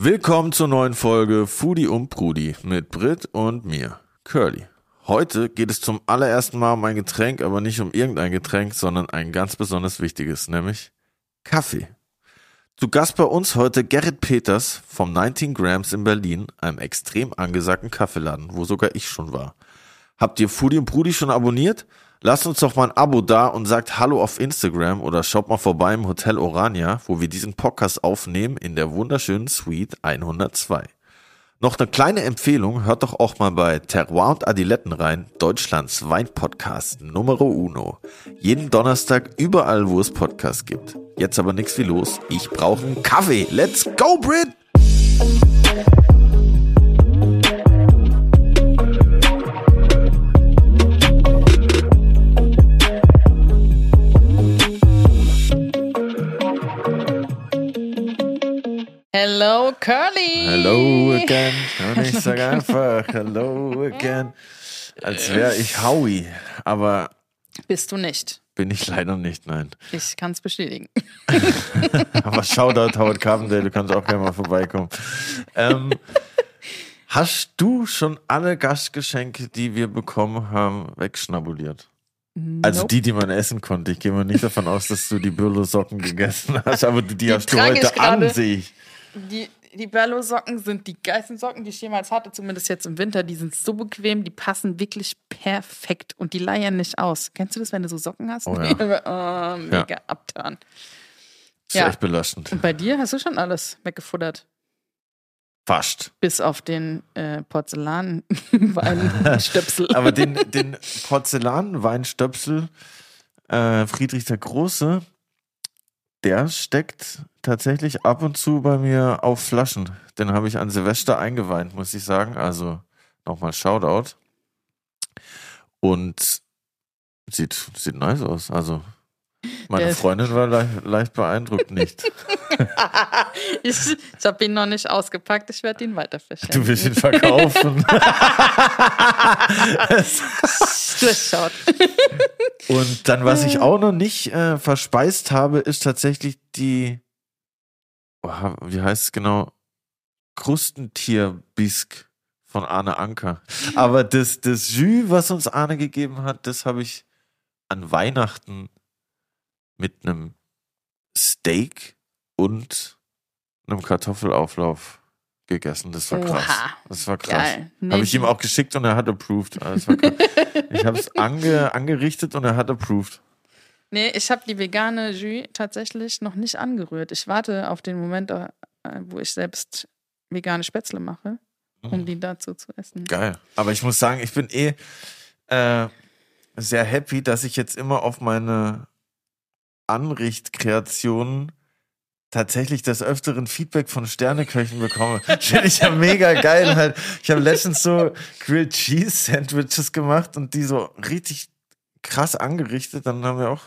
Willkommen zur neuen Folge Foodie und Brudi mit Brit und mir, Curly. Heute geht es zum allerersten Mal um ein Getränk, aber nicht um irgendein Getränk, sondern ein ganz besonders wichtiges, nämlich Kaffee. Zu Gast bei uns heute Gerrit Peters vom 19 Grams in Berlin, einem extrem angesagten Kaffeeladen, wo sogar ich schon war. Habt ihr Foodie und Brudi schon abonniert? Lasst uns doch mal ein Abo da und sagt Hallo auf Instagram oder schaut mal vorbei im Hotel Orania, wo wir diesen Podcast aufnehmen in der wunderschönen Suite 102. Noch eine kleine Empfehlung, hört doch auch mal bei Terroir und Adiletten rein, Deutschlands Weinpodcast Numero Uno. Jeden Donnerstag überall, wo es Podcasts gibt. Jetzt aber nichts wie los, ich brauche einen Kaffee. Let's go, Brit! Hello, Curly. Hello again. Und ich sage einfach Hello again. Als wäre ich Howie. Aber Bist du nicht. bin ich leider nicht, nein. Ich kann es bestätigen. Aber Shoutout Howard Carpendale, du kannst auch gerne mal vorbeikommen. Ähm, hast du schon alle Gastgeschenke, die wir bekommen haben, wegschnabuliert? Also Nope. die, die man essen konnte. Ich gehe mal nicht davon aus, dass du die Birlo-Socken gegessen hast, aber die, die hast du heute an, sehe ich. Die, die Berlo-Socken sind die geilsten Socken, die ich jemals hatte, zumindest jetzt im Winter. Die sind so bequem, die passen wirklich perfekt und die leiern nicht aus. Kennst du das, wenn du so Socken hast? Oh oh, mega abtan. Das ist Ja. echt belastend. Und bei dir hast du schon alles weggefuttert. Fast. Bis auf den äh, Porzellanweinstöpsel. Aber den, den Porzellanweinstöpsel äh, Friedrich der Große, der steckt tatsächlich ab und zu bei mir auf Flaschen. Den habe ich an Silvester eingeweint, muss ich sagen. Also nochmal Shoutout. Und sieht, sieht nice aus. Also meine Der- Freundin war leicht, leicht beeindruckt nicht. ich ich habe ihn noch nicht ausgepackt, ich werde ihn weiter verschenken. Du willst ihn verkaufen. Durchschaut. Und dann, was ich auch noch nicht äh, verspeist habe, ist tatsächlich die, oh, wie heißt es genau? Krustentierbisk von Arne Anker. Aber das, das Jus, was uns Arne gegeben hat, das habe ich an Weihnachten mit einem Steak und einem Kartoffelauflauf gegessen. Das war krass. Das war krass. Habe ich ihm auch geschickt und er hat approved. Also das war krass. ich habe es ange, angerichtet und er hat approved. Nee, ich habe die vegane Jus tatsächlich noch nicht angerührt. Ich warte auf den Moment, äh, wo ich selbst vegane Spätzle mache, um die dazu zu essen. Geil. Aber ich muss sagen, ich bin eh äh, sehr happy, dass ich jetzt immer auf meine Anrichtkreationen tatsächlich des Öfteren Feedback von Sterneköchen bekomme. Finde ich ja mega geil. Halt. Ich habe letztens so Grilled Cheese Sandwiches gemacht und die so richtig krass angerichtet. Dann haben wir auch,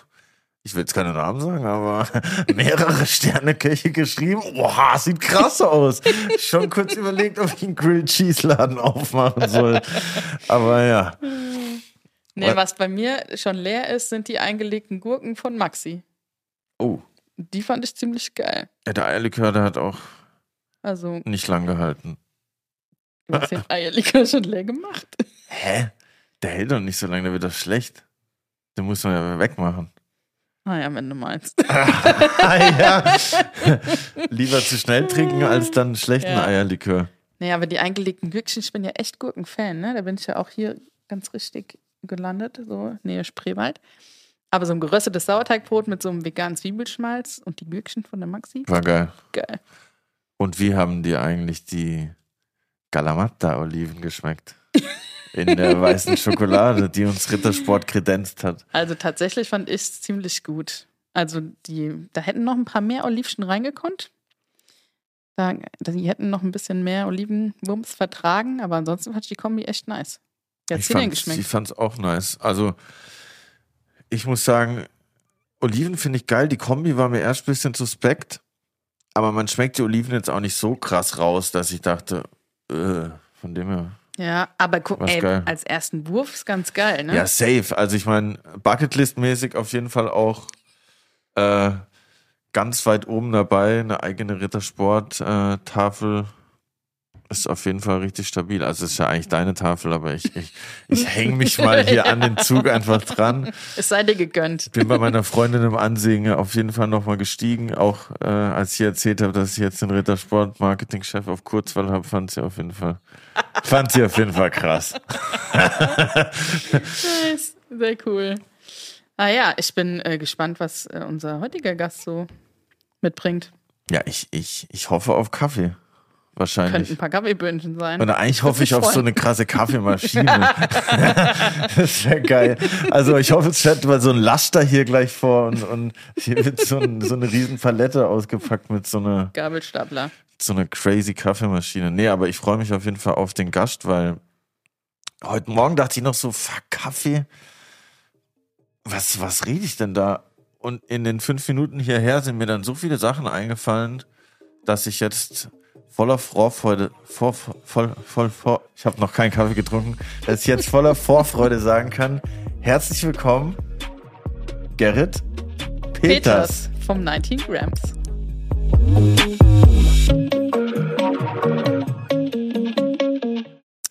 ich will jetzt keine Namen sagen, aber mehrere Sterneköche geschrieben. Boah, sieht krass aus. Schon kurz überlegt, ob ich einen Grilled Cheese Laden aufmachen soll. Aber ja. Nee, was bei mir schon leer ist, sind die eingelegten Gurken von Maxi. Oh, Die fand ich ziemlich geil. ja, der Eierlikör, der hat auch Also, nicht lang gehalten. du hast den Eierlikör schon leer gemacht. Hä? Der hält doch nicht so lange, der wird doch schlecht. Den muss man ja wegmachen. Ah ja, wenn du meinst. ah, ja. Lieber zu schnell trinken, als dann einen schlechten Ja. Eierlikör. Nee, aber die eingelegten Gürkchen, ich bin ja echt Gurkenfan, ne? Da bin ich ja auch hier ganz richtig gelandet, so Nähe Spreewald. Aber so ein geröstetes Sauerteigbrot mit so einem veganen Zwiebelschmalz und die Gürkchen von der Maxi, War geil. geil. Und wie haben dir eigentlich die Galamatta-Oliven geschmeckt? In der weißen Schokolade, die uns Rittersport kredenzt hat. Also tatsächlich fand ich es ziemlich gut. Also die, da hätten noch ein paar mehr Olivchen reingekonnt. Da, die hätten noch ein bisschen mehr Olivenwumms vertragen, aber ansonsten fand ich die Kombi echt nice. Wie hat's Ich dir denn Ich fand es auch nice. Also, ich muss sagen, Oliven finde ich geil. Die Kombi war mir erst ein bisschen suspekt. Aber man schmeckt die Oliven jetzt auch nicht so krass raus, dass ich dachte, äh, von dem her. Ja, aber guck, ey, geil. als ersten Wurf ist ganz geil, ne? Ja, safe. Also ich meine, Bucketlist-mäßig auf jeden Fall auch äh, ganz weit oben dabei. Eine eigene Rittersport-Tafel ist auf jeden Fall richtig stabil. Also ist ja eigentlich deine Tafel, aber ich, ich, ich hänge mich mal hier an den Zug einfach dran. Es sei dir gegönnt. Bin bei meiner Freundin im Ansehen auf jeden Fall nochmal gestiegen. Auch äh, als ich erzählt habe, dass ich jetzt den Rittersport Marketingchef auf Kurzwahl habe, fand sie auf jeden Fall, fand sie auf jeden Fall krass. nice. Sehr cool. Ah ja, ich bin äh, gespannt, was äh, unser heutiger Gast so mitbringt. Ja, ich, ich, ich hoffe auf Kaffee. Wahrscheinlich. Könnten ein paar Kaffeebündchen sein. Und eigentlich hoffe ich auf so eine krasse Kaffeemaschine. das wäre geil. Also ich hoffe, es fährt mal so ein Laster hier gleich vor und, und hier wird so, ein, so eine riesen Palette ausgepackt mit so einer Gabelstapler. So eine crazy Kaffeemaschine. Nee, aber ich freue mich auf jeden Fall auf den Gast, weil heute Morgen dachte ich noch so, fuck, Kaffee. Was, was rede ich denn da? Und in den fünf Minuten hierher sind mir dann so viele Sachen eingefallen, dass ich jetzt voller Vorfreude, vor, voll, voll, vor, ich habe noch keinen Kaffee getrunken, dass ich jetzt voller Vorfreude sagen kann, herzlich willkommen, Gerrit Peters. Peters vom 19 Grams.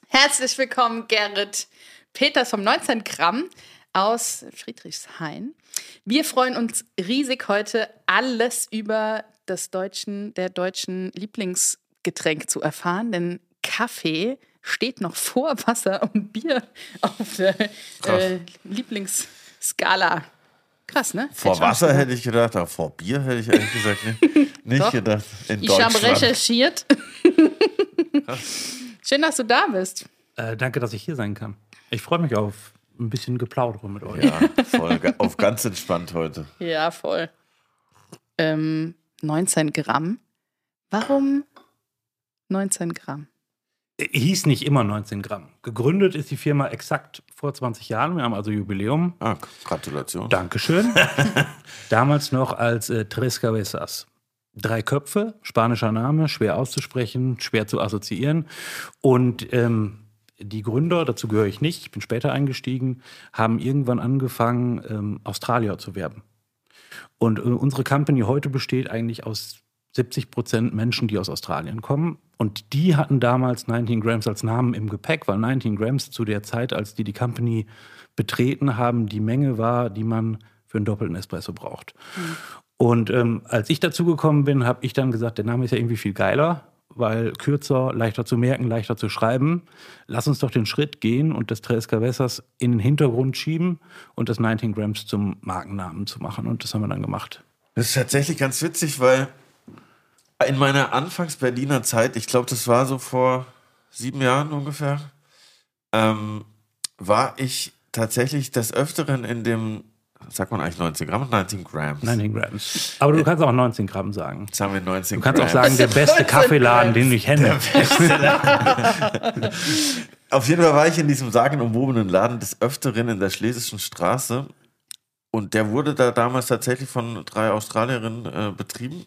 Herzlich willkommen, Gerrit Peters vom 19 Gramm aus Friedrichshain. Wir freuen uns riesig heute alles über das deutschen, der deutschen Lieblingsgetränk zu erfahren, denn Kaffee steht noch vor Wasser und Bier auf der äh, Lieblingsskala. Krass, ne? Vor hätte Wasser hätte ich gedacht, aber vor Bier hätte ich ehrlich gesagt nicht, nicht gedacht. In ich habe recherchiert. Schön, dass du da bist. Äh, danke, dass ich hier sein kann. Ich freue mich auf ein bisschen Geplaudere mit euch. Ja, voll, auf ganz entspannt heute. Ja, voll. Ähm, 19 Gramm. Warum 19 Gramm? Hieß nicht immer 19 Gramm. Gegründet ist die Firma exakt vor 20 Jahren. Wir haben also Jubiläum. Ah, Gratulation. Dankeschön. Damals noch als äh, Tres Cabezas. Drei Köpfe, spanischer Name, schwer auszusprechen, schwer zu assoziieren. Und ähm, die Gründer, dazu gehöre ich nicht, ich bin später eingestiegen, haben irgendwann angefangen, ähm, Australier zu werben. Und äh, unsere Company heute besteht eigentlich aus 70 Prozent Menschen, die aus Australien kommen. Und die hatten damals 19 Grams als Namen im Gepäck, weil 19 Grams zu der Zeit, als die die Company betreten haben, die Menge war, die man für einen doppelten Espresso braucht. Mhm. Und ähm, als ich dazugekommen bin, habe ich dann gesagt, der Name ist ja irgendwie viel geiler weil kürzer, leichter zu merken, leichter zu schreiben. Lass uns doch den Schritt gehen und das Tres Cabezas in den Hintergrund schieben und das 19 Grams zum Markennamen zu machen. Und das haben wir dann gemacht. Das ist tatsächlich ganz witzig, weil in meiner Anfangs-Berliner Zeit, ich glaube, das war so vor sieben Jahren ungefähr, ähm, war ich tatsächlich des Öfteren in dem sagt man eigentlich 19 Gramm 19 Grams? 19 Grams. Aber du kannst auch 19 Gramm sagen. Sagen wir 19 Du kannst Grams. auch sagen, der beste Kaffeeladen, den ich kenne. Auf jeden Fall war ich in diesem sagenumwobenen Laden des Öfteren in der Schlesischen Straße. Und der wurde da damals tatsächlich von drei Australierinnen äh, betrieben.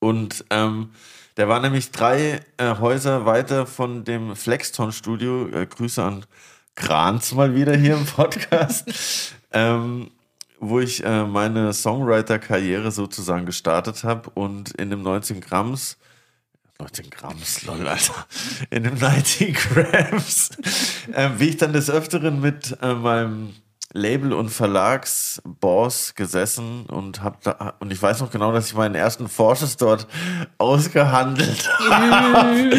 Und ähm, der war nämlich drei äh, Häuser weiter von dem Flexton-Studio. Äh, Grüße an Kranz mal wieder hier im Podcast. ähm, wo ich äh, meine Songwriter-Karriere sozusagen gestartet habe und in dem 19 Gramms 19 Gramms, lol, Alter. In dem 90 Grams. äh, wie ich dann des Öfteren mit äh, meinem Label- und Verlagsboss gesessen und hab da, und ich weiß noch genau, dass ich meinen ersten Vorschuss dort ausgehandelt habe.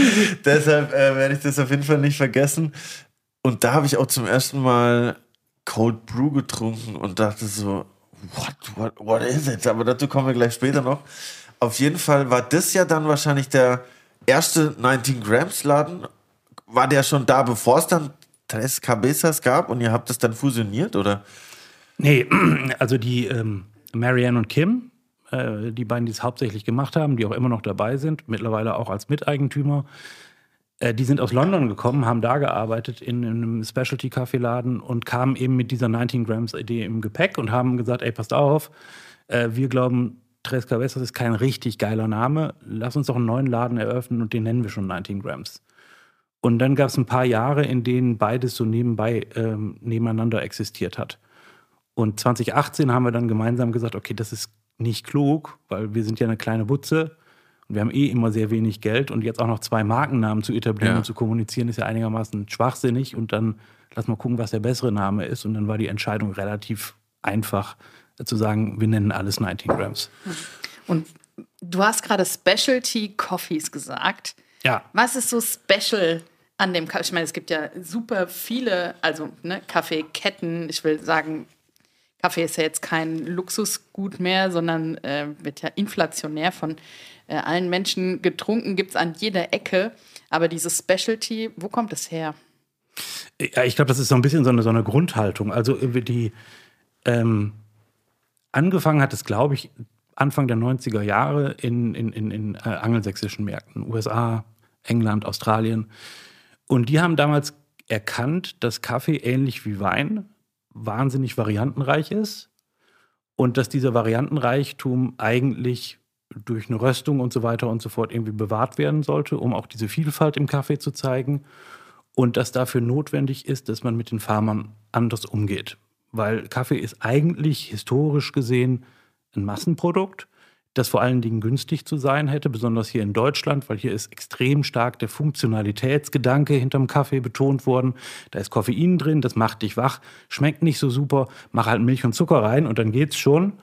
Deshalb äh, werde ich das auf jeden Fall nicht vergessen. Und da habe ich auch zum ersten Mal Cold Brew getrunken und dachte so, what, what, what is it? Aber dazu kommen wir gleich später noch. Auf jeden Fall war das ja dann wahrscheinlich der erste 19 Grams Laden. War der schon da, bevor es dann Tres Cabezas gab und ihr habt das dann fusioniert, oder? Nee, also die ähm, Marianne und Kim, äh, die beiden, die es hauptsächlich gemacht haben, die auch immer noch dabei sind, mittlerweile auch als Miteigentümer, äh, die sind aus London gekommen, haben da gearbeitet in, in einem Specialty-Kaffeeladen und kamen eben mit dieser 19 Grams-Idee im Gepäck und haben gesagt, ey, passt auf, äh, wir glauben, Tres Cabezas ist kein richtig geiler Name. Lass uns doch einen neuen Laden eröffnen und den nennen wir schon 19 Grams. Und dann gab es ein paar Jahre, in denen beides so nebenbei ähm, nebeneinander existiert hat. Und 2018 haben wir dann gemeinsam gesagt, okay, das ist nicht klug, weil wir sind ja eine kleine Butze und wir haben eh immer sehr wenig Geld und jetzt auch noch zwei Markennamen zu etablieren Ja. und zu kommunizieren, ist ja einigermaßen schwachsinnig und dann lass mal gucken, was der bessere Name ist und dann war die Entscheidung relativ einfach äh, zu sagen, wir nennen alles 19 Grams. Und du hast gerade Specialty Coffees gesagt. Ja, Was ist so special an dem Kaffee? Ich meine, es gibt ja super viele, also ne, Kaffeeketten. Ich will sagen, Kaffee ist ja jetzt kein Luxusgut mehr, sondern äh, wird ja inflationär von äh, allen Menschen getrunken, gibt es an jeder Ecke. Aber dieses Specialty, wo kommt es her? Ja, ich glaube, das ist so ein bisschen so eine, so eine Grundhaltung. Also irgendwie die ähm, angefangen hat es, glaube ich, Anfang der 90er Jahre in, in, in, in äh, angelsächsischen Märkten, USA, England, Australien. Und die haben damals erkannt, dass Kaffee ähnlich wie Wein wahnsinnig variantenreich ist und dass dieser Variantenreichtum eigentlich durch eine Röstung und so weiter und so fort irgendwie bewahrt werden sollte, um auch diese Vielfalt im Kaffee zu zeigen und dass dafür notwendig ist, dass man mit den Farmern anders umgeht. Weil Kaffee ist eigentlich historisch gesehen ein Massenprodukt, das vor allen Dingen günstig zu sein hätte, besonders hier in Deutschland, weil hier ist extrem stark der Funktionalitätsgedanke hinterm Kaffee betont worden. Da ist Koffein drin, das macht dich wach, schmeckt nicht so super, mach halt Milch und Zucker rein und dann geht's schon.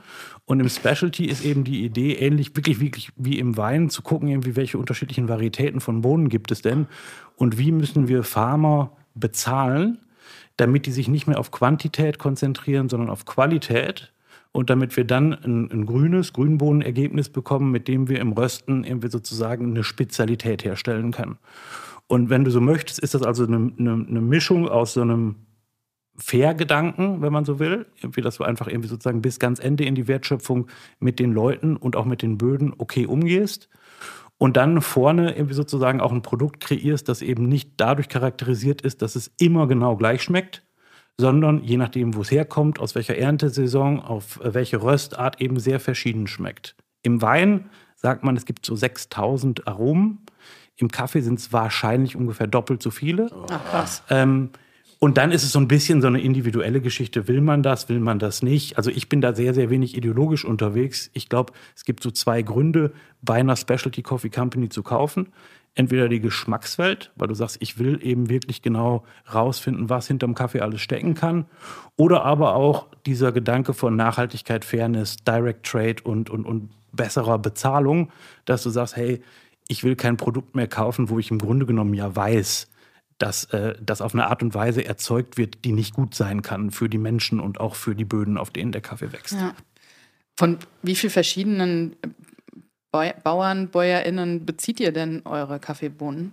Und im Specialty ist eben die Idee, ähnlich wirklich, wirklich wie im Wein, zu gucken, irgendwie, welche unterschiedlichen Varietäten von Bohnen gibt es denn und wie müssen wir Farmer bezahlen, damit die sich nicht mehr auf Quantität konzentrieren, sondern auf Qualität. Und damit wir dann ein, ein grünes Grünbohnenergebnis bekommen, mit dem wir im Rösten irgendwie sozusagen eine Spezialität herstellen können. Und wenn du so möchtest, ist das also eine, eine, eine Mischung aus so einem Fair-Gedanken, wenn man so will. Irgendwie, dass du einfach irgendwie sozusagen bis ganz Ende in die Wertschöpfung mit den Leuten und auch mit den Böden okay umgehst. Und dann vorne irgendwie sozusagen auch ein Produkt kreierst, das eben nicht dadurch charakterisiert ist, dass es immer genau gleich schmeckt, sondern je nachdem, wo es herkommt, aus welcher Erntesaison, auf welche Röstart eben sehr verschieden schmeckt. Im Wein sagt man, es gibt so 6000 Aromen. Im Kaffee sind es wahrscheinlich ungefähr doppelt so viele. Ach, krass. Ähm, und dann ist es so ein bisschen so eine individuelle Geschichte. Will man das, will man das nicht? Also ich bin da sehr, sehr wenig ideologisch unterwegs. Ich glaube, es gibt so zwei Gründe, bei einer Specialty Coffee Company zu kaufen. Entweder die Geschmackswelt, weil du sagst, ich will eben wirklich genau rausfinden, was hinterm Kaffee alles stecken kann. Oder aber auch dieser Gedanke von Nachhaltigkeit, Fairness, Direct Trade und, und, und besserer Bezahlung, dass du sagst, hey, ich will kein Produkt mehr kaufen, wo ich im Grunde genommen ja weiß, dass äh, das auf eine Art und Weise erzeugt wird, die nicht gut sein kann für die Menschen und auch für die Böden, auf denen der Kaffee wächst. Ja. Von wie vielen verschiedenen Bauern, BäuerInnen bezieht ihr denn eure Kaffeebohnen?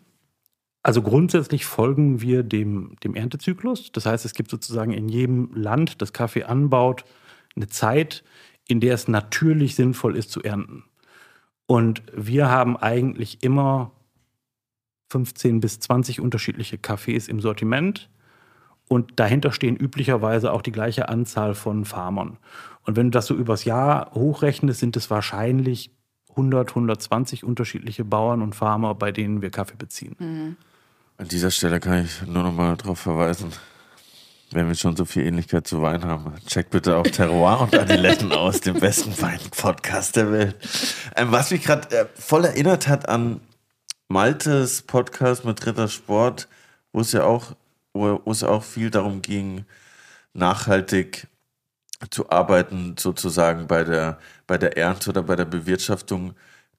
Also grundsätzlich folgen wir dem, dem Erntezyklus. Das heißt, es gibt sozusagen in jedem Land, das Kaffee anbaut, eine Zeit, in der es natürlich sinnvoll ist zu ernten. Und wir haben eigentlich immer 15 bis 20 unterschiedliche Kaffees im Sortiment. Und dahinter stehen üblicherweise auch die gleiche Anzahl von Farmern. Und wenn du das so übers Jahr hochrechnest, sind es wahrscheinlich 100, 120 unterschiedliche Bauern und Farmer, bei denen wir Kaffee beziehen. An dieser Stelle kann ich nur noch mal darauf verweisen, wenn wir schon so viel Ähnlichkeit zu Wein haben, checkt bitte auch Terroir und Adiletten aus, dem besten Wein-Podcast der Welt. Ähm, was mich gerade äh, voll erinnert hat an Maltes Podcast mit Ritter Sport, wo es ja auch, wo es auch viel darum ging, nachhaltig zu arbeiten, sozusagen bei der, bei der Ernte oder bei der Bewirtschaftung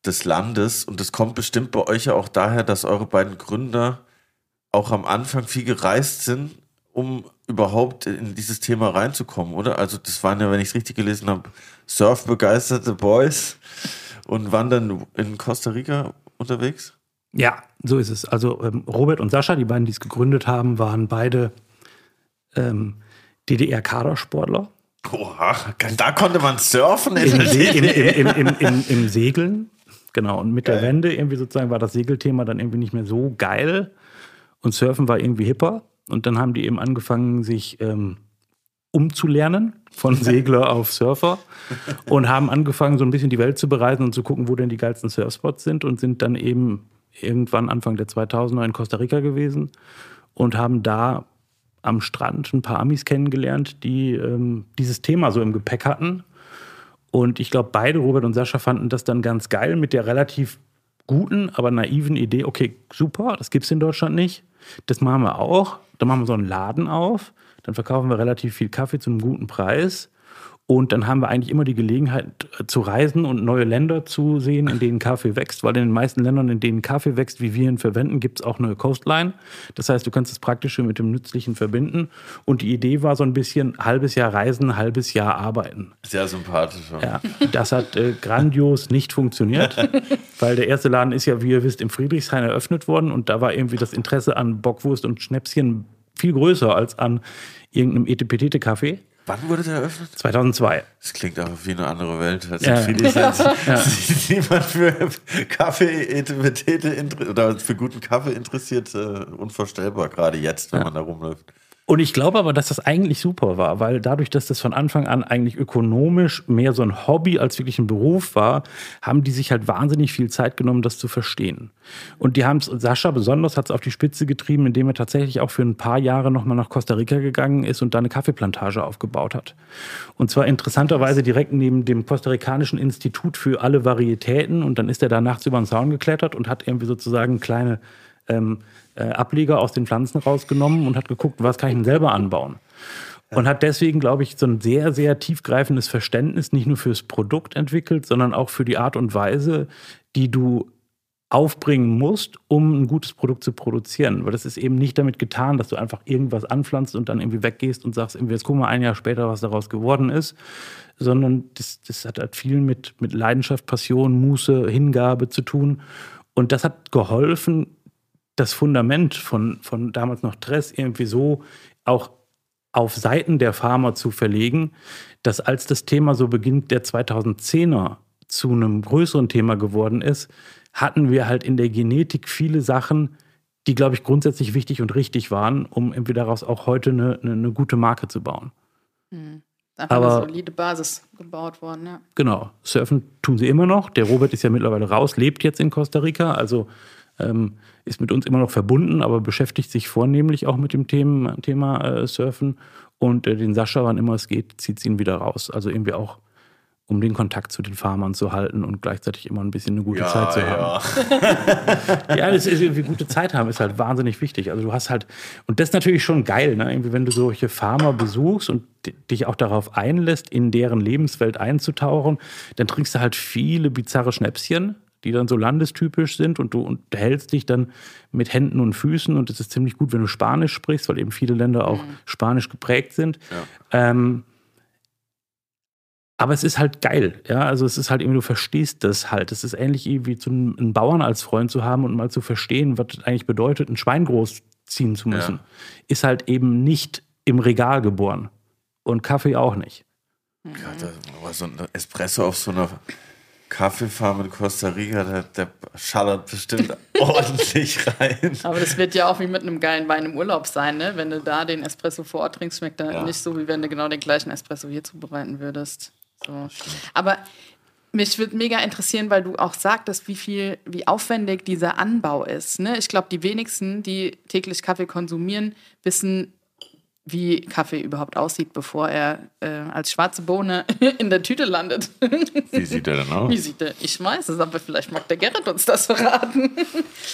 des Landes. Und das kommt bestimmt bei euch ja auch daher, dass eure beiden Gründer auch am Anfang viel gereist sind, um überhaupt in dieses Thema reinzukommen, oder? Also das waren ja, wenn ich es richtig gelesen habe, surfbegeisterte Boys und waren dann in Costa Rica unterwegs. Ja, so ist es. Also ähm, Robert und Sascha, die beiden, die es gegründet haben, waren beide ähm, DDR-Kadersportler. Oha, da konnte man surfen in Im, im, im, im, im, Segeln. Genau. Und mit der. Wende irgendwie sozusagen war das Segelthema dann irgendwie nicht mehr so geil. Und Surfen war irgendwie hipper. Und dann haben die eben angefangen, sich ähm, umzulernen von Segler auf Surfer und haben angefangen, so ein bisschen die Welt zu bereisen und zu gucken, wo denn die geilsten Surfspots sind und sind dann eben irgendwann Anfang der 2000er in Costa Rica gewesen und haben da am Strand ein paar Amis kennengelernt, die ähm, dieses Thema so im Gepäck hatten Und ich glaube, beide, Robert und Sascha, fanden das dann ganz geil mit der relativ guten, aber naiven Idee, okay, super, das gibt es in Deutschland nicht. Das machen wir auch. Dann machen wir so einen Laden auf. Dann verkaufen wir relativ viel Kaffee zu einem guten Preis. Und dann haben wir eigentlich immer die Gelegenheit äh, zu reisen und neue Länder zu sehen, in denen Kaffee wächst. Weil in den meisten Ländern, in denen Kaffee wächst, wie wir ihn verwenden, gibt es auch eine Coastline. Das heißt, du kannst das Praktische mit dem Nützlichen verbinden. Und die Idee war so ein bisschen halbes Jahr reisen, halbes Jahr arbeiten. Sehr sympathisch. Ja, das hat äh, grandios nicht funktioniert, weil der erste Laden ist ja, wie ihr wisst, im Friedrichshain eröffnet worden. Und da war irgendwie das Interesse an Bockwurst und Schnäpschen viel größer als an irgendeinem Etepetete-Kaffee. Wann wurde der eröffnet? 2002. Das klingt aber wie eine andere Welt. Als Ja. viele ja. Ja. niemand für Kaffee oder für guten Kaffee interessiert. Äh, unvorstellbar, gerade jetzt, wenn man da rumläuft. Und ich glaube aber, dass das eigentlich super war, weil dadurch, dass das von Anfang an eigentlich ökonomisch mehr so ein Hobby als wirklich ein Beruf war, haben die sich halt wahnsinnig viel Zeit genommen, das zu verstehen. Und die haben es, Sascha besonders hat es auf die Spitze getrieben, indem er tatsächlich auch für ein paar Jahre nochmal nach Costa Rica gegangen ist und da eine Kaffeeplantage aufgebaut hat. Und zwar interessanterweise direkt neben dem Costa-Ricanischen Institut für alle Varietäten. Und dann ist er da nachts über den Zaun geklettert und hat irgendwie sozusagen kleine ähm, äh, Ableger aus den Pflanzen rausgenommen und hat geguckt, was kann ich denn selber anbauen. Und hat deswegen, glaube ich, so ein sehr, sehr tiefgreifendes Verständnis nicht nur fürs Produkt entwickelt, sondern auch für die Art und Weise, die du aufbringen musst, um ein gutes Produkt zu produzieren. Weil das ist eben nicht damit getan, dass du einfach irgendwas anpflanzt und dann irgendwie weggehst und sagst, irgendwie, jetzt gucken wir ein Jahr später, was daraus geworden ist, sondern das, das hat halt viel mit, mit Leidenschaft, Passion, Muße, Hingabe zu tun. Und das hat geholfen, das Fundament von, von damals noch Dress irgendwie so auch auf Seiten der Farmer zu verlegen, dass als das Thema so beginnt der 2010er zu einem größeren Thema geworden ist, hatten wir halt in der Genetik viele Sachen, die, glaube ich, grundsätzlich wichtig und richtig waren, um irgendwie daraus auch heute eine, eine, eine gute Marke zu bauen. Einfach Aber- eine solide Basis gebaut worden, ja. Genau, surfen tun sie immer noch. Der Robert ist ja mittlerweile raus, lebt jetzt in Costa Rica, also ähm, ist mit uns immer noch verbunden, aber beschäftigt sich vornehmlich auch mit dem Thema, Thema äh, Surfen. Und äh, den Sascha, wann immer es geht, zieht ihn wieder raus. Also irgendwie auch, um den Kontakt zu den Farmern zu halten und gleichzeitig immer ein bisschen eine gute Zeit zu haben. Ja, das ist irgendwie gute Zeit haben, ist halt wahnsinnig wichtig. Also du hast halt, und das ist natürlich schon geil, ne? Irgendwie, wenn du solche Farmer besuchst und di- dich auch darauf einlässt, in deren Lebenswelt einzutauchen, dann trinkst du halt viele bizarre Schnäpschen, die dann so landestypisch sind und du unterhältst dich dann mit Händen und Füßen und es ist ziemlich gut, wenn du Spanisch sprichst, weil eben viele Länder auch spanisch geprägt sind. Ähm, aber es ist halt geil, ja. Also es ist halt irgendwie, du verstehst das halt. Es ist ähnlich wie zu einem einen Bauern als Freund zu haben und mal zu verstehen, was es eigentlich bedeutet, ein Schwein großziehen zu müssen. Ja. Ist halt eben nicht im Regal geboren. Und Kaffee auch nicht. Gott, das- aber so ein Espresso auf so einer Kaffeefarm in Costa Rica, der, der schallert bestimmt ordentlich rein. Aber das wird ja auch wie mit einem geilen Wein im Urlaub sein, ne? Wenn du da den Espresso vor Ort trinkst, schmeckt er Ja. nicht so, wie wenn du genau den gleichen Espresso hier zubereiten würdest. So. Aber mich würde mega interessieren, weil du auch sagtest, wie viel, wie aufwendig dieser Anbau ist. Ne? Ich glaube, die wenigsten, die täglich Kaffee konsumieren, wissen, wie Kaffee überhaupt aussieht, bevor er äh, als schwarze Bohne in der Tüte landet. Wie sieht der denn aus? Wie sieht der? Ich weiß es, aber vielleicht mag der Gerrit uns das verraten.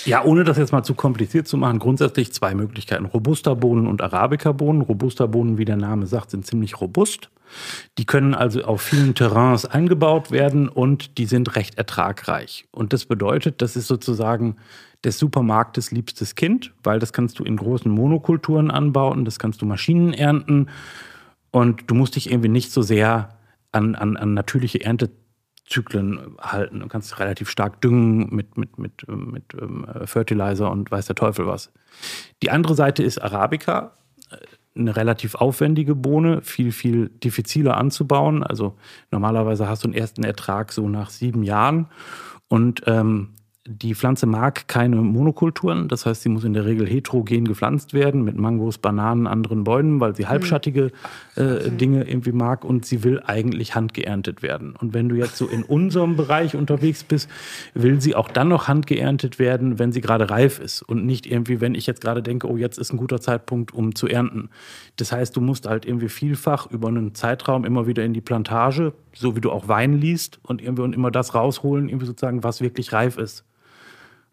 Ja, ohne das jetzt mal zu kompliziert zu machen, grundsätzlich zwei Möglichkeiten. Robusta-Bohnen und Arabica-Bohnen. Robusta-Bohnen, wie der Name sagt, sind ziemlich robust. Die können also auf vielen Terrains eingebaut werden und die sind recht ertragreich. Und das bedeutet, das ist sozusagen des Supermarktes liebstes Kind, weil das kannst du in großen Monokulturen anbauen, das kannst du Maschinen ernten und du musst dich irgendwie nicht so sehr an, an, an natürliche Erntezyklen halten. Du kannst relativ stark düngen mit, mit, mit, ähm, mit ähm, Fertilizer und weiß der Teufel was. Die andere Seite ist Arabica, eine relativ aufwendige Bohne, viel, viel diffiziler anzubauen. Also normalerweise hast du einen ersten Ertrag so nach sieben Jahren. Und ähm, die Pflanze mag keine Monokulturen, das heißt, sie muss in der Regel heterogen gepflanzt werden mit Mangos, Bananen, anderen Bäumen, weil sie halbschattige äh, Dinge irgendwie mag und sie will eigentlich handgeerntet werden. Und wenn du jetzt so in unserem Bereich unterwegs bist, will sie auch dann noch handgeerntet werden, wenn sie gerade reif ist und nicht irgendwie, wenn ich jetzt gerade denke, oh, jetzt ist ein guter Zeitpunkt, um zu ernten. Das heißt, du musst halt irgendwie vielfach über einen Zeitraum immer wieder in die Plantage, so wie du auch Wein liest und irgendwie und immer das rausholen, irgendwie sozusagen, was wirklich reif ist.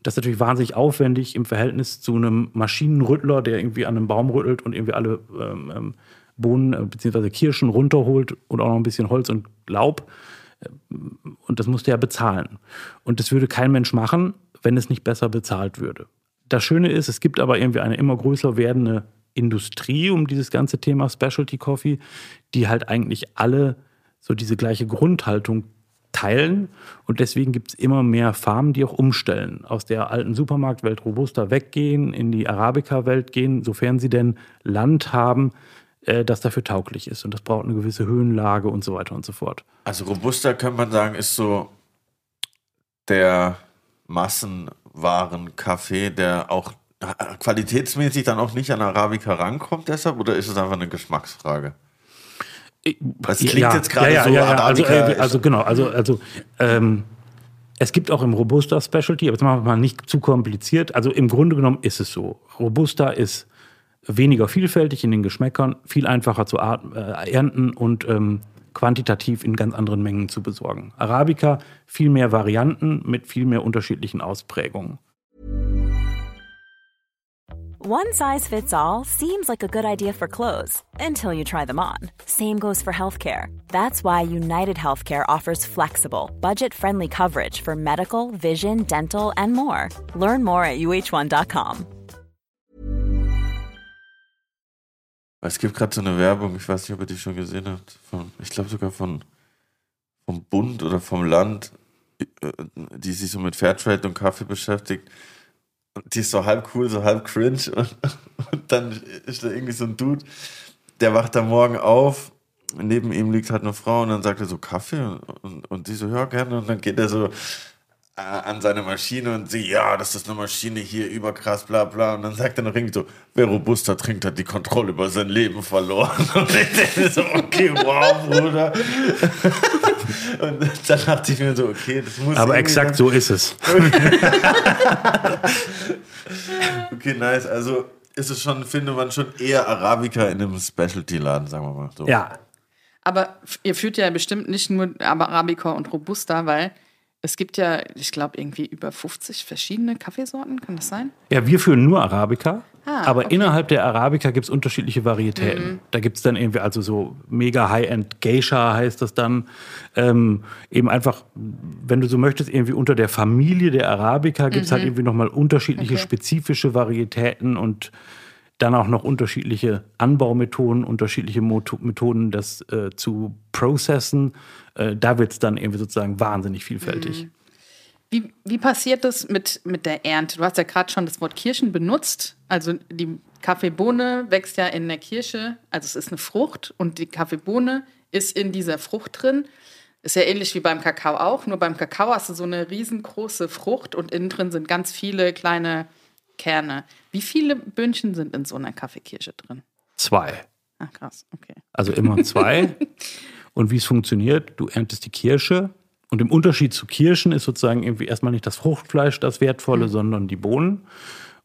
Das ist natürlich wahnsinnig aufwendig im Verhältnis zu einem Maschinenrüttler, der irgendwie an einem Baum rüttelt und irgendwie alle ähm, ähm Bohnen äh, bzw. Kirschen runterholt und auch noch ein bisschen Holz und Laub. Und das musste er bezahlen. Und das würde kein Mensch machen, wenn es nicht besser bezahlt würde. Das Schöne ist, es gibt aber irgendwie eine immer größer werdende Industrie um dieses ganze Thema Specialty Coffee, die halt eigentlich alle so diese gleiche Grundhaltung teilen. Und deswegen gibt es immer mehr Farmen, die auch umstellen, aus der alten Supermarktwelt Robusta weggehen, in die Arabica-Welt gehen, sofern sie denn Land haben, äh, das dafür tauglich ist. Und das braucht eine gewisse Höhenlage und so weiter und so fort. Also Robusta könnte man sagen, ist so der Massenwaren-Kaffee, der auch qualitätsmäßig dann auch nicht an Arabica rankommt deshalb oder ist es einfach eine Geschmacksfrage? Das klingt ja, jetzt gerade ja, so. Ja, also, äh, also, genau, also, also ähm, es gibt auch im Robusta Specialty, aber jetzt machen wir mal nicht zu kompliziert. Also im Grunde genommen ist es so. Robusta ist weniger vielfältig in den Geschmäckern, viel einfacher zu äh, ernten und ähm, quantitativ in ganz anderen Mengen zu besorgen. Arabica viel mehr Varianten mit viel mehr unterschiedlichen Ausprägungen. One size fits all seems like a good idea for clothes until you try them on. Same goes for healthcare. That's why United Healthcare offers flexible, budget-friendly coverage for medical, vision, dental and more. Learn more at uh1.com. Es gibt gerade so eine Werbung, ich weiß nicht, ob ihr die schon gesehen habt, von, ich glaube sogar von vom Bund oder vom Land, äh, die sich so mit Fairtrade und Kaffee beschäftigt die ist so halb cool, so halb cringe. Und, und dann ist da irgendwie so ein Dude, der wacht da morgen auf. Neben ihm liegt halt eine Frau und dann sagt er so Kaffee und, und, und die so, ja, gerne. Und dann geht er so äh, an seine Maschine und sie, ja, das ist eine Maschine hier, überkrass, bla bla. Und dann sagt er noch irgendwie so, wer Robusta trinkt, hat die Kontrolle über sein Leben verloren. Und ich denke so, okay, wow, Bruder. Und dann dachte ich mir so, okay, das muss. Aber exakt so ist es. okay, nice. Also ist es schon, findet man schon eher Arabica in einem Specialty-Laden, sagen wir mal so. Ja. Aber ihr führt ja bestimmt nicht nur Arabica und Robusta, weil es gibt ja, ich glaube, irgendwie über 50 verschiedene Kaffeesorten, kann das sein? Ja, wir führen nur Arabica. Ah, aber okay. innerhalb der Arabica gibt es unterschiedliche Varietäten. Mhm. Da gibt es dann irgendwie, also so mega High-End Geisha heißt das dann. Ähm, eben einfach, wenn du so möchtest, irgendwie unter der Familie der Arabica gibt es halt mhm. halt irgendwie nochmal unterschiedliche okay. spezifische Varietäten und dann auch noch unterschiedliche Anbaumethoden, unterschiedliche Methoden, das äh, zu processen. Äh, da wird es dann irgendwie sozusagen wahnsinnig vielfältig. Mhm. Wie, wie passiert das mit, mit der Ernte? Du hast ja gerade schon das Wort Kirschen benutzt. Also die Kaffeebohne wächst ja in der Kirsche, also es ist eine Frucht und die Kaffeebohne ist in dieser Frucht drin. Ist ja ähnlich wie beim Kakao auch, nur beim Kakao hast du so eine riesengroße Frucht und innen drin sind ganz viele kleine Kerne. Wie viele Böhnchen sind in so einer Kaffeekirsche drin? Zwei. Ach krass, okay. Also immer zwei. und wie es funktioniert, du erntest die Kirsche und im Unterschied zu Kirschen ist sozusagen irgendwie erstmal nicht das Fruchtfleisch das Wertvolle, mhm. sondern die Bohnen.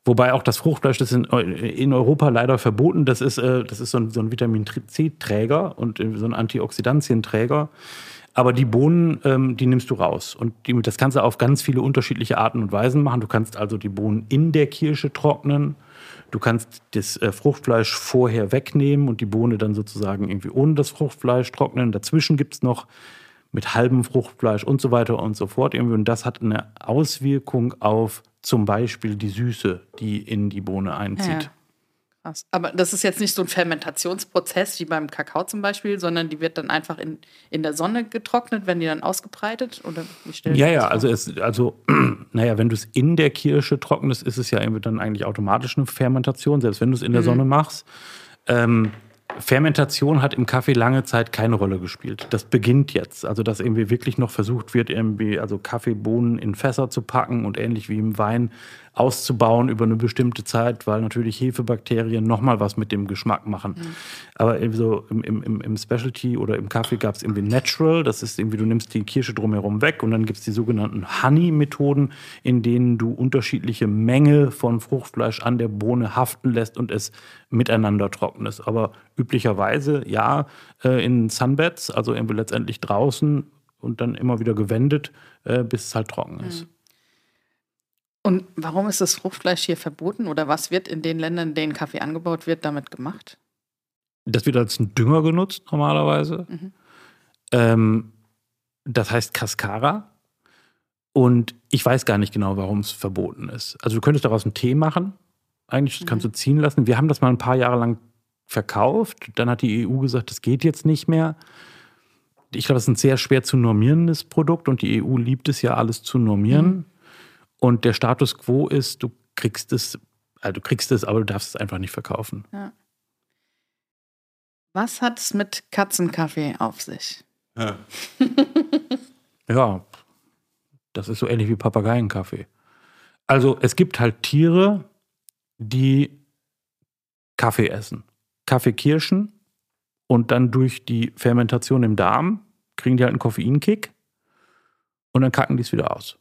Wobei auch das Fruchtfleisch das ist in, Europa leider verboten. Das ist, äh, das ist so ein, so ein Vitamin C-Träger und so ein Antioxidantienträger. Aber die Bohnen, ähm, die nimmst du raus. Und die, das kannst du auf ganz viele unterschiedliche Arten und Weisen machen. Du kannst also die Bohnen in der Kirsche trocknen. Du kannst das äh, Fruchtfleisch vorher wegnehmen und die Bohne dann sozusagen irgendwie ohne das Fruchtfleisch trocknen. Dazwischen gibt es noch mit halbem Fruchtfleisch und so weiter und so fort. Irgendwie. Und das hat eine Auswirkung auf zum Beispiel die Süße, die in die Bohne einzieht. Ja. Krass. Aber das ist jetzt nicht so ein Fermentationsprozess wie beim Kakao zum Beispiel, sondern die wird dann einfach in, in der Sonne getrocknet, werden die dann ausgebreitet? Oder wie ja, ja, also, es, also naja, wenn du es in der Kirsche trocknest, ist es ja dann eigentlich automatisch eine Fermentation, selbst wenn du es in der mhm. Sonne machst. Ähm, Fermentation hat im Kaffee lange Zeit keine Rolle gespielt. Das beginnt jetzt. Also, dass irgendwie wirklich noch versucht wird, irgendwie, also Kaffeebohnen in Fässer zu packen und ähnlich wie im Wein auszubauen über eine bestimmte Zeit, weil natürlich Hefebakterien nochmal was mit dem Geschmack machen. Mhm. Aber irgendwie so im, im, im Specialty oder im Kaffee gab es irgendwie Natural, das ist irgendwie, du nimmst die Kirsche drumherum weg und dann gibt es die sogenannten Honey-Methoden, in denen du unterschiedliche Menge von Fruchtfleisch an der Bohne haften lässt und es miteinander trocknest. Aber üblicherweise ja äh, in Sunbeds, also irgendwie letztendlich draußen und dann immer wieder gewendet, äh, bis es halt trocken ist. Mhm. Und warum ist das Fruchtfleisch hier verboten oder was wird in den Ländern, in denen Kaffee angebaut wird, damit gemacht? Das wird als ein Dünger genutzt normalerweise. Mhm. Ähm, das heißt Cascara. Und ich weiß gar nicht genau, warum es verboten ist. Also du könntest daraus einen Tee machen. Eigentlich mhm. kannst du ziehen lassen. Wir haben das mal ein paar Jahre lang verkauft. Dann hat die EU gesagt, das geht jetzt nicht mehr. Ich glaube, es ist ein sehr schwer zu normierendes Produkt und die EU liebt es ja, alles zu normieren. Mhm. Und der Status quo ist, du kriegst es, also du kriegst es, aber du darfst es einfach nicht verkaufen. Ja. Was hat es mit Katzenkaffee auf sich? Ja. ja, das ist so ähnlich wie Papageienkaffee. Also es gibt halt Tiere, die Kaffee essen. Kaffeekirschen und dann durch die Fermentation im Darm kriegen die halt einen Koffeinkick und dann kacken die es wieder aus.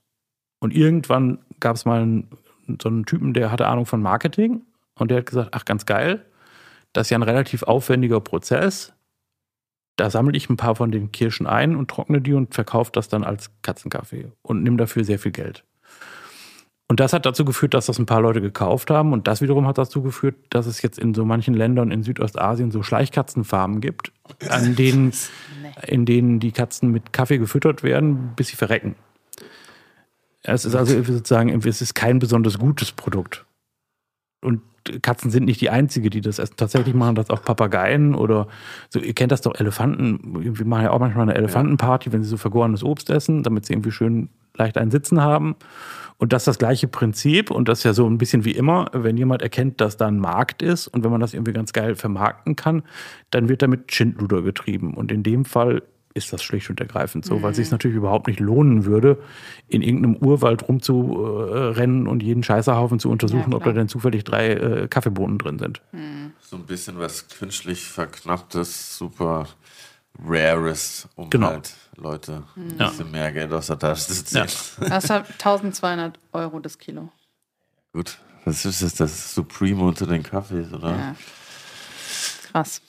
Und irgendwann gab es mal einen, so einen Typen, der hatte Ahnung von Marketing und der hat gesagt, ach ganz geil, das ist ja ein relativ aufwendiger Prozess. Da sammle ich ein paar von den Kirschen ein und trockne die und verkaufe das dann als Katzenkaffee und nehme dafür sehr viel Geld. Und das hat dazu geführt, dass das ein paar Leute gekauft haben. Und das wiederum hat dazu geführt, dass es jetzt in so manchen Ländern in Südostasien so Schleichkatzenfarmen gibt, an denen, in denen die Katzen mit Kaffee gefüttert werden, bis sie verrecken. Es ist also sozusagen, es ist kein besonders gutes Produkt. Und Katzen sind nicht die einzige, die das essen. Tatsächlich machen das auch Papageien oder so. Ihr kennt das doch, Elefanten. Wir machen ja auch manchmal eine Elefantenparty, wenn sie so vergorenes Obst essen, damit sie irgendwie schön leicht einen Sitzen haben. Und das ist das gleiche Prinzip und das ist ja so ein bisschen wie immer, wenn jemand erkennt, dass da ein Markt ist und wenn man das irgendwie ganz geil vermarkten kann, dann wird damit Schindluder getrieben. Und in dem Fall ist das schlicht und ergreifend so, mhm. weil es sich natürlich überhaupt nicht lohnen würde, in irgendeinem Urwald rumzurennen und jeden Scheißerhaufen zu untersuchen, ja, ob da denn zufällig drei äh, Kaffeebohnen drin sind. Mhm. So ein bisschen was künstlich verknapptes, super rares, um genau. halt Leute ein ja. bisschen mehr Geld aus der Tasche zu ziehen. Ja. Das hat 1200 Euro das Kilo. Gut, was ist das? Das Supreme unter den Kaffees, oder? Ja. Krass.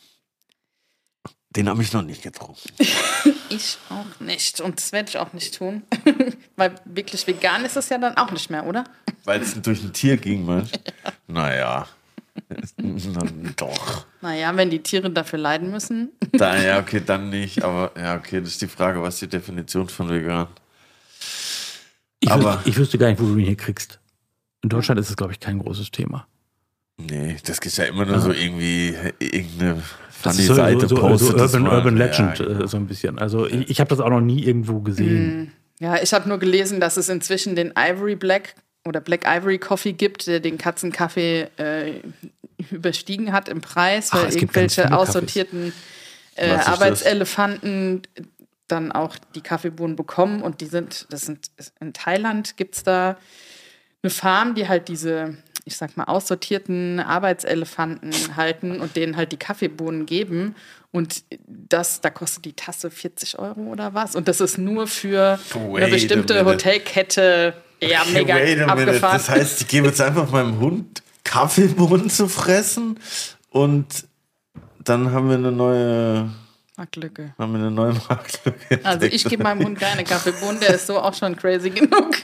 Den habe ich noch nicht getrunken. ich auch nicht. Und das werde ich auch nicht tun. Weil wirklich vegan ist es ja dann auch nicht mehr, oder? Weil es durch ein Tier ging, meinst ja. Naja. Doch. Naja, wenn die Tiere dafür leiden müssen. Da, ja, okay, dann nicht. Aber ja, okay, das ist die Frage, was ist die Definition von vegan? Ich, aber, wüsste, ich wüsste gar nicht, wo du ihn hier kriegst. In Deutschland ist es, glaube ich, kein großes Thema. Nee, das ist ja immer nur ja. so irgendwie irgendeine das ist so, Seite so, so, so Urban, Urban Legend ja, genau. so ein bisschen. Also ich, ich habe das auch noch nie irgendwo gesehen. Hm. Ja, ich habe nur gelesen, dass es inzwischen den Ivory Black oder Black Ivory Coffee gibt, der den Katzenkaffee äh, überstiegen hat im Preis, weil Ach, irgendwelche aussortierten äh, Arbeitselefanten dann auch die Kaffeebohnen bekommen und die sind, das sind in Thailand gibt es da eine Farm, die halt diese ich sag mal, aussortierten Arbeitselefanten halten und denen halt die Kaffeebohnen geben. Und das, da kostet die Tasse 40 Euro oder was. Und das ist nur für Wait eine bestimmte Hotelkette. Ja, mega abgefahren. Das heißt, ich gebe jetzt einfach meinem Hund Kaffeebohnen zu fressen und dann haben wir eine neue Marktlücke. Haben wir eine neue Marktlücke. Also ich gebe meinem Hund keine Kaffeebohnen, der ist so auch schon crazy genug.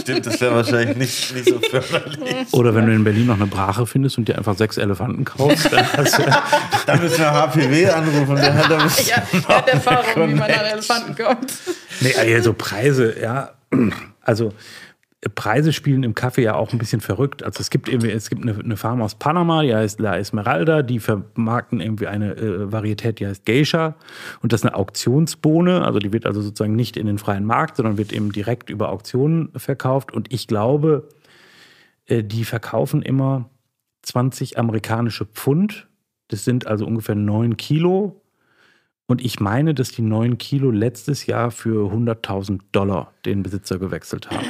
Stimmt, das wäre wahrscheinlich nicht, nicht so förderlich. Oder wenn du in Berlin noch eine Brache findest und dir einfach sechs Elefanten kaufst, dann hast du... dann müssen wir HPW anrufen. Der hat, da ja, der hat Erfahrung, wie man an Elefanten kommt. Nee, also Preise, ja. Also Preise spielen im Kaffee ja auch ein bisschen verrückt. Also es gibt irgendwie, es gibt eine, eine Farm aus Panama, die heißt La Esmeralda, die vermarkten irgendwie eine äh, Varietät, die heißt Geisha. Und das ist eine Auktionsbohne, also die wird also sozusagen nicht in den freien Markt, sondern wird eben direkt über Auktionen verkauft. Und ich glaube, äh, die verkaufen immer 20 amerikanische Pfund Das sind also ungefähr 9 Kilo. Und ich meine, dass die 9 Kilo letztes Jahr für 100.000 Dollar den Besitzer gewechselt haben.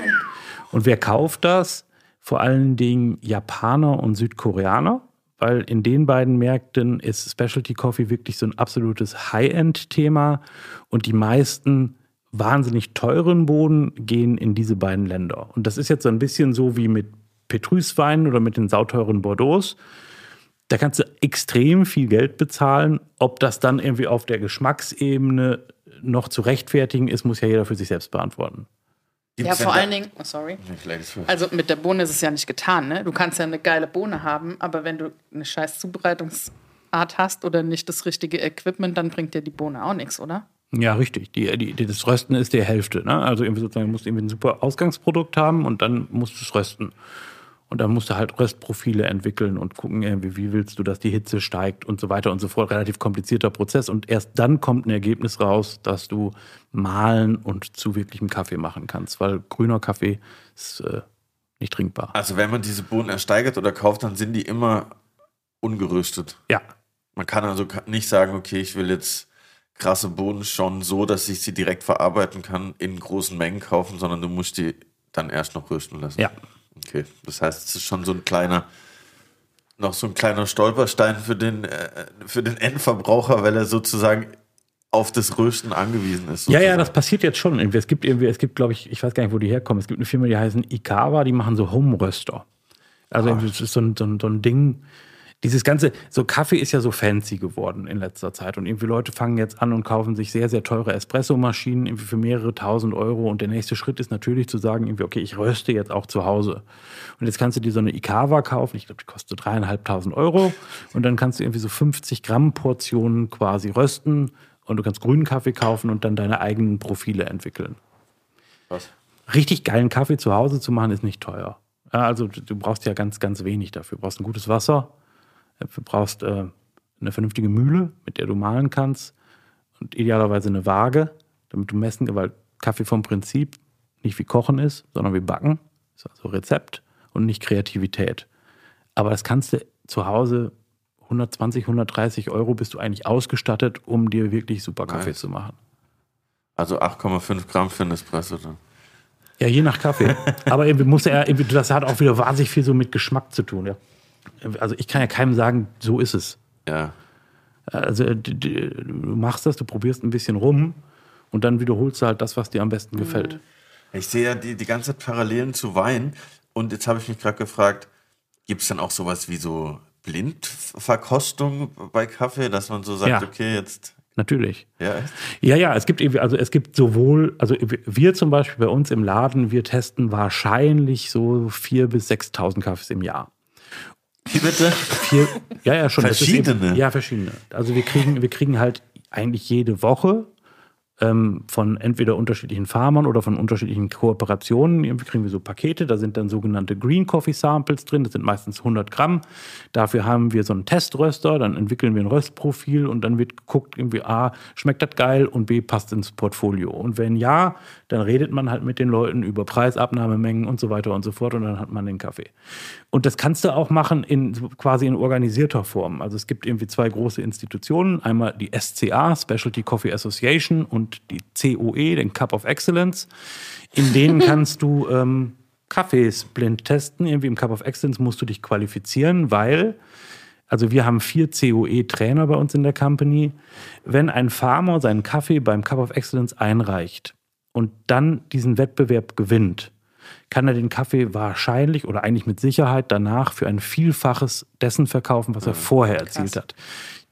Und wer kauft das? Vor allen Dingen Japaner und Südkoreaner, weil in den beiden Märkten ist Specialty Coffee wirklich so ein absolutes High-End-Thema und die meisten wahnsinnig teuren Boden gehen in diese beiden Länder. Und das ist jetzt so ein bisschen so wie mit Petrusweinen oder mit den sauteuren Bordeaux. Da kannst du extrem viel Geld bezahlen. Ob das dann irgendwie auf der Geschmacksebene noch zu rechtfertigen ist, muss ja jeder für sich selbst beantworten. Ja, vor allen Dingen, oh, sorry. Also mit der Bohne ist es ja nicht getan, ne? Du kannst ja eine geile Bohne haben, aber wenn du eine scheiß Zubereitungsart hast oder nicht das richtige Equipment, dann bringt dir die Bohne auch nichts, oder? Ja, richtig. Die, die, das Rösten ist die Hälfte. Ne? Also irgendwie sozusagen, du musst irgendwie ein super Ausgangsprodukt haben und dann musst du es rösten. Und dann musst du halt Röstprofile entwickeln und gucken, irgendwie, wie willst du, dass die Hitze steigt und so weiter und so fort. Relativ komplizierter Prozess. Und erst dann kommt ein Ergebnis raus, dass du mahlen und zu wirklichem Kaffee machen kannst. Weil grüner Kaffee ist äh, nicht trinkbar. Also wenn man diese Bohnen ersteigert oder kauft, dann sind die immer ungeröstet. Ja. Man kann also nicht sagen, okay, ich will jetzt krasse Bohnen schon so, dass ich sie direkt verarbeiten kann, in großen Mengen kaufen, sondern du musst die dann erst noch rösten lassen. Ja. Okay, das heißt, es ist schon so ein kleiner, noch so ein kleiner Stolperstein für den, äh, für den Endverbraucher, weil er sozusagen auf das Rösten angewiesen ist. Sozusagen. Ja, ja, das passiert jetzt schon. Es gibt irgendwie, es gibt, glaube ich, ich weiß gar nicht, wo die herkommen. Es gibt eine Firma, die heißen Ikawa, die machen so Home-Röster. Also das ist so ein, so, ein, so ein Ding, dieses ganze, so Kaffee ist ja so fancy geworden in letzter Zeit. Und irgendwie Leute fangen jetzt an und kaufen sich sehr, sehr teure Espresso-Maschinen irgendwie für mehrere tausend Euro. Und der nächste Schritt ist natürlich zu sagen, irgendwie, okay, ich röste jetzt auch zu Hause. Und jetzt kannst du dir so eine Ikawa kaufen. Ich glaube, die kostet dreieinhalbtausend Euro. Und dann kannst du irgendwie so 50 Gramm Portionen quasi rösten. Und du kannst grünen Kaffee kaufen und dann deine eigenen Profile entwickeln. Was? Richtig geilen Kaffee zu Hause zu machen, ist nicht teuer. Also du brauchst ja ganz, ganz wenig dafür. Du brauchst ein gutes Wasser, Du brauchst äh, eine vernünftige Mühle, mit der du mahlen kannst und idealerweise eine Waage, damit du messen, weil Kaffee vom Prinzip nicht wie Kochen ist, sondern wie Backen. Das ist also Rezept und nicht Kreativität. Aber das kannst du zu Hause 120, 130 Euro bist du eigentlich ausgestattet, um dir wirklich super Kaffee nice. zu machen. Also 8,5 Gramm für ein Espresso dann. Ja, je nach Kaffee. Aber irgendwie muss er, das hat auch wieder wahnsinnig viel so mit Geschmack zu tun. Ja also ich kann ja keinem sagen, so ist es. Ja. Also du machst das, du probierst ein bisschen rum und dann wiederholst du halt das, was dir am besten gefällt. Ich sehe ja die, die ganze Zeit Parallelen zu Wein und jetzt habe ich mich gerade gefragt, gibt es dann auch sowas wie so Blindverkostung bei Kaffee, dass man so sagt, ja. okay, jetzt Natürlich. Ja, ja, ja, es gibt also es gibt sowohl, also wir zum Beispiel bei uns im Laden, wir testen wahrscheinlich so 4.000 bis 6.000 Kaffees im Jahr. Wie bitte? Vier, ja, ja, schon. Verschiedene? Eben, ja, verschiedene. Also wir kriegen, wir kriegen halt eigentlich jede Woche ähm, von entweder unterschiedlichen Farmern oder von unterschiedlichen Kooperationen. Irgendwie kriegen wir so Pakete, da sind dann sogenannte Green Coffee Samples drin, das sind meistens 100 Gramm. Dafür haben wir so einen Teströster, dann entwickeln wir ein Röstprofil und dann wird geguckt, irgendwie A, schmeckt das geil und B, passt ins Portfolio. Und wenn ja, dann redet man halt mit den Leuten über Preisabnahmemengen und so weiter und so fort und dann hat man den Kaffee. Und das kannst du auch machen in quasi in organisierter Form. Also es gibt irgendwie zwei große Institutionen, einmal die SCA, Specialty Coffee Association und und die COE, den Cup of Excellence. In denen kannst du ähm, Kaffees blind testen. Irgendwie im Cup of Excellence musst du dich qualifizieren, weil, also wir haben vier COE-Trainer bei uns in der Company. Wenn ein Farmer seinen Kaffee beim Cup of Excellence einreicht und dann diesen Wettbewerb gewinnt, kann er den Kaffee wahrscheinlich oder eigentlich mit Sicherheit danach für ein Vielfaches dessen verkaufen, was er vorher erzielt hat.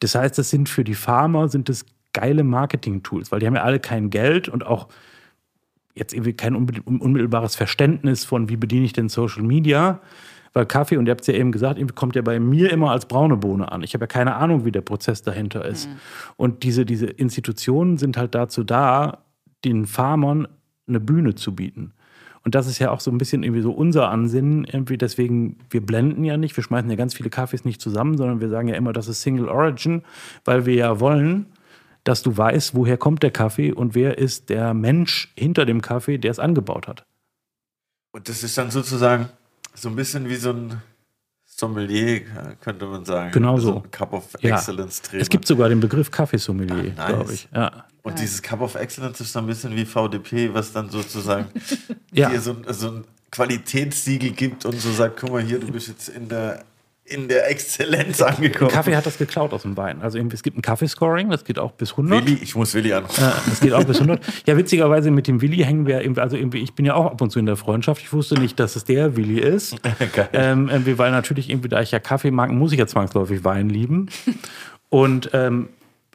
Das heißt, das sind für die Farmer sind es geile Marketing-Tools, weil die haben ja alle kein Geld und auch jetzt irgendwie kein unmittelbares Verständnis von, wie bediene ich denn Social Media. Weil Kaffee, und ihr habt es ja eben gesagt, kommt ja bei mir immer als braune Bohne an. Ich habe ja keine Ahnung, wie der Prozess dahinter ist. Mhm. Und diese, diese Institutionen sind halt dazu da, den Farmern eine Bühne zu bieten. Und das ist ja auch so ein bisschen irgendwie so unser Ansinnen. Irgendwie deswegen, wir blenden ja nicht, wir schmeißen ja ganz viele Kaffees nicht zusammen, sondern wir sagen ja immer, das ist Single Origin, weil wir ja wollen, dass du weißt, woher kommt der Kaffee und wer ist der Mensch hinter dem Kaffee, der es angebaut hat. Und das ist dann sozusagen so ein bisschen wie so ein Sommelier, könnte man sagen. Genau so. ein Cup of Ja. Excellence Trainer. Es gibt sogar den Begriff Kaffeesommelier, Ah, nice. glaube ich. Ja. Und dieses Cup of Excellence ist so ein bisschen wie VDP, was dann sozusagen Ja. dir so, ein- so ein Qualitätssiegel gibt und so sagt, guck mal hier, du bist jetzt in der, in der Exzellenz angekommen. Kaffee hat das geklaut aus dem Wein. Also es gibt ein Kaffeescoring, das geht auch bis 100. Willi, ich muss Willi anrufen. Ja, das geht auch bis 100. Ja, witzigerweise mit dem Willi hängen wir irgendwie, also irgendwie, ich bin ja auch ab und zu in der Freundschaft. Ich wusste nicht, dass es der Willi ist. Geil. ähm, weil natürlich irgendwie, da ich ja Kaffee mag, muss ich ja zwangsläufig Wein lieben. Und ähm,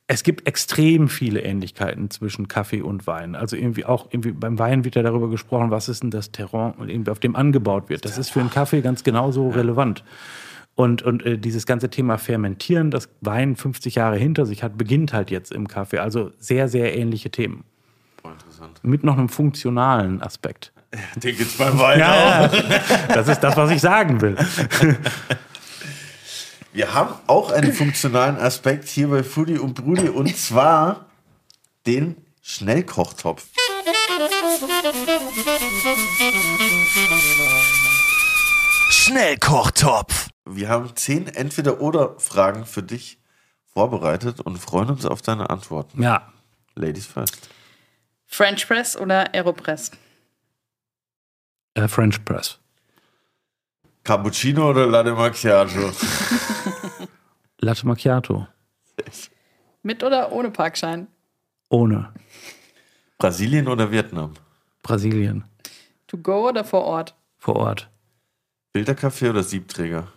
es gibt extrem viele Ähnlichkeiten zwischen Kaffee und Wein. Also irgendwie auch irgendwie beim Wein wird ja darüber gesprochen, was ist denn das Terrain, auf dem angebaut wird. Das ist für einen Kaffee ganz genauso relevant. Und, und äh, dieses ganze Thema Fermentieren, das Wein 50 Jahre hinter sich hat, beginnt halt jetzt im Kaffee. Also sehr, sehr ähnliche Themen. Voll interessant. Mit noch einem funktionalen Aspekt. Den gibt's beim Wein auch. Ja, das ist das, was ich sagen will. Wir haben auch einen funktionalen Aspekt hier bei Foodie und Brudi und zwar den Schnellkochtopf. Schnellkochtopf. Wir haben zehn Entweder-Oder-Fragen für dich vorbereitet und freuen uns auf deine Antworten. Ja, Ladies first. French Press oder Aeropress? äh, French Press. Cappuccino oder Latte Macchiato? Latte Macchiato. Mit oder ohne Parkschein? Ohne. Brasilien oder Vietnam? Brasilien. To go oder vor Ort? Vor Ort. Filterkaffee oder Siebträger?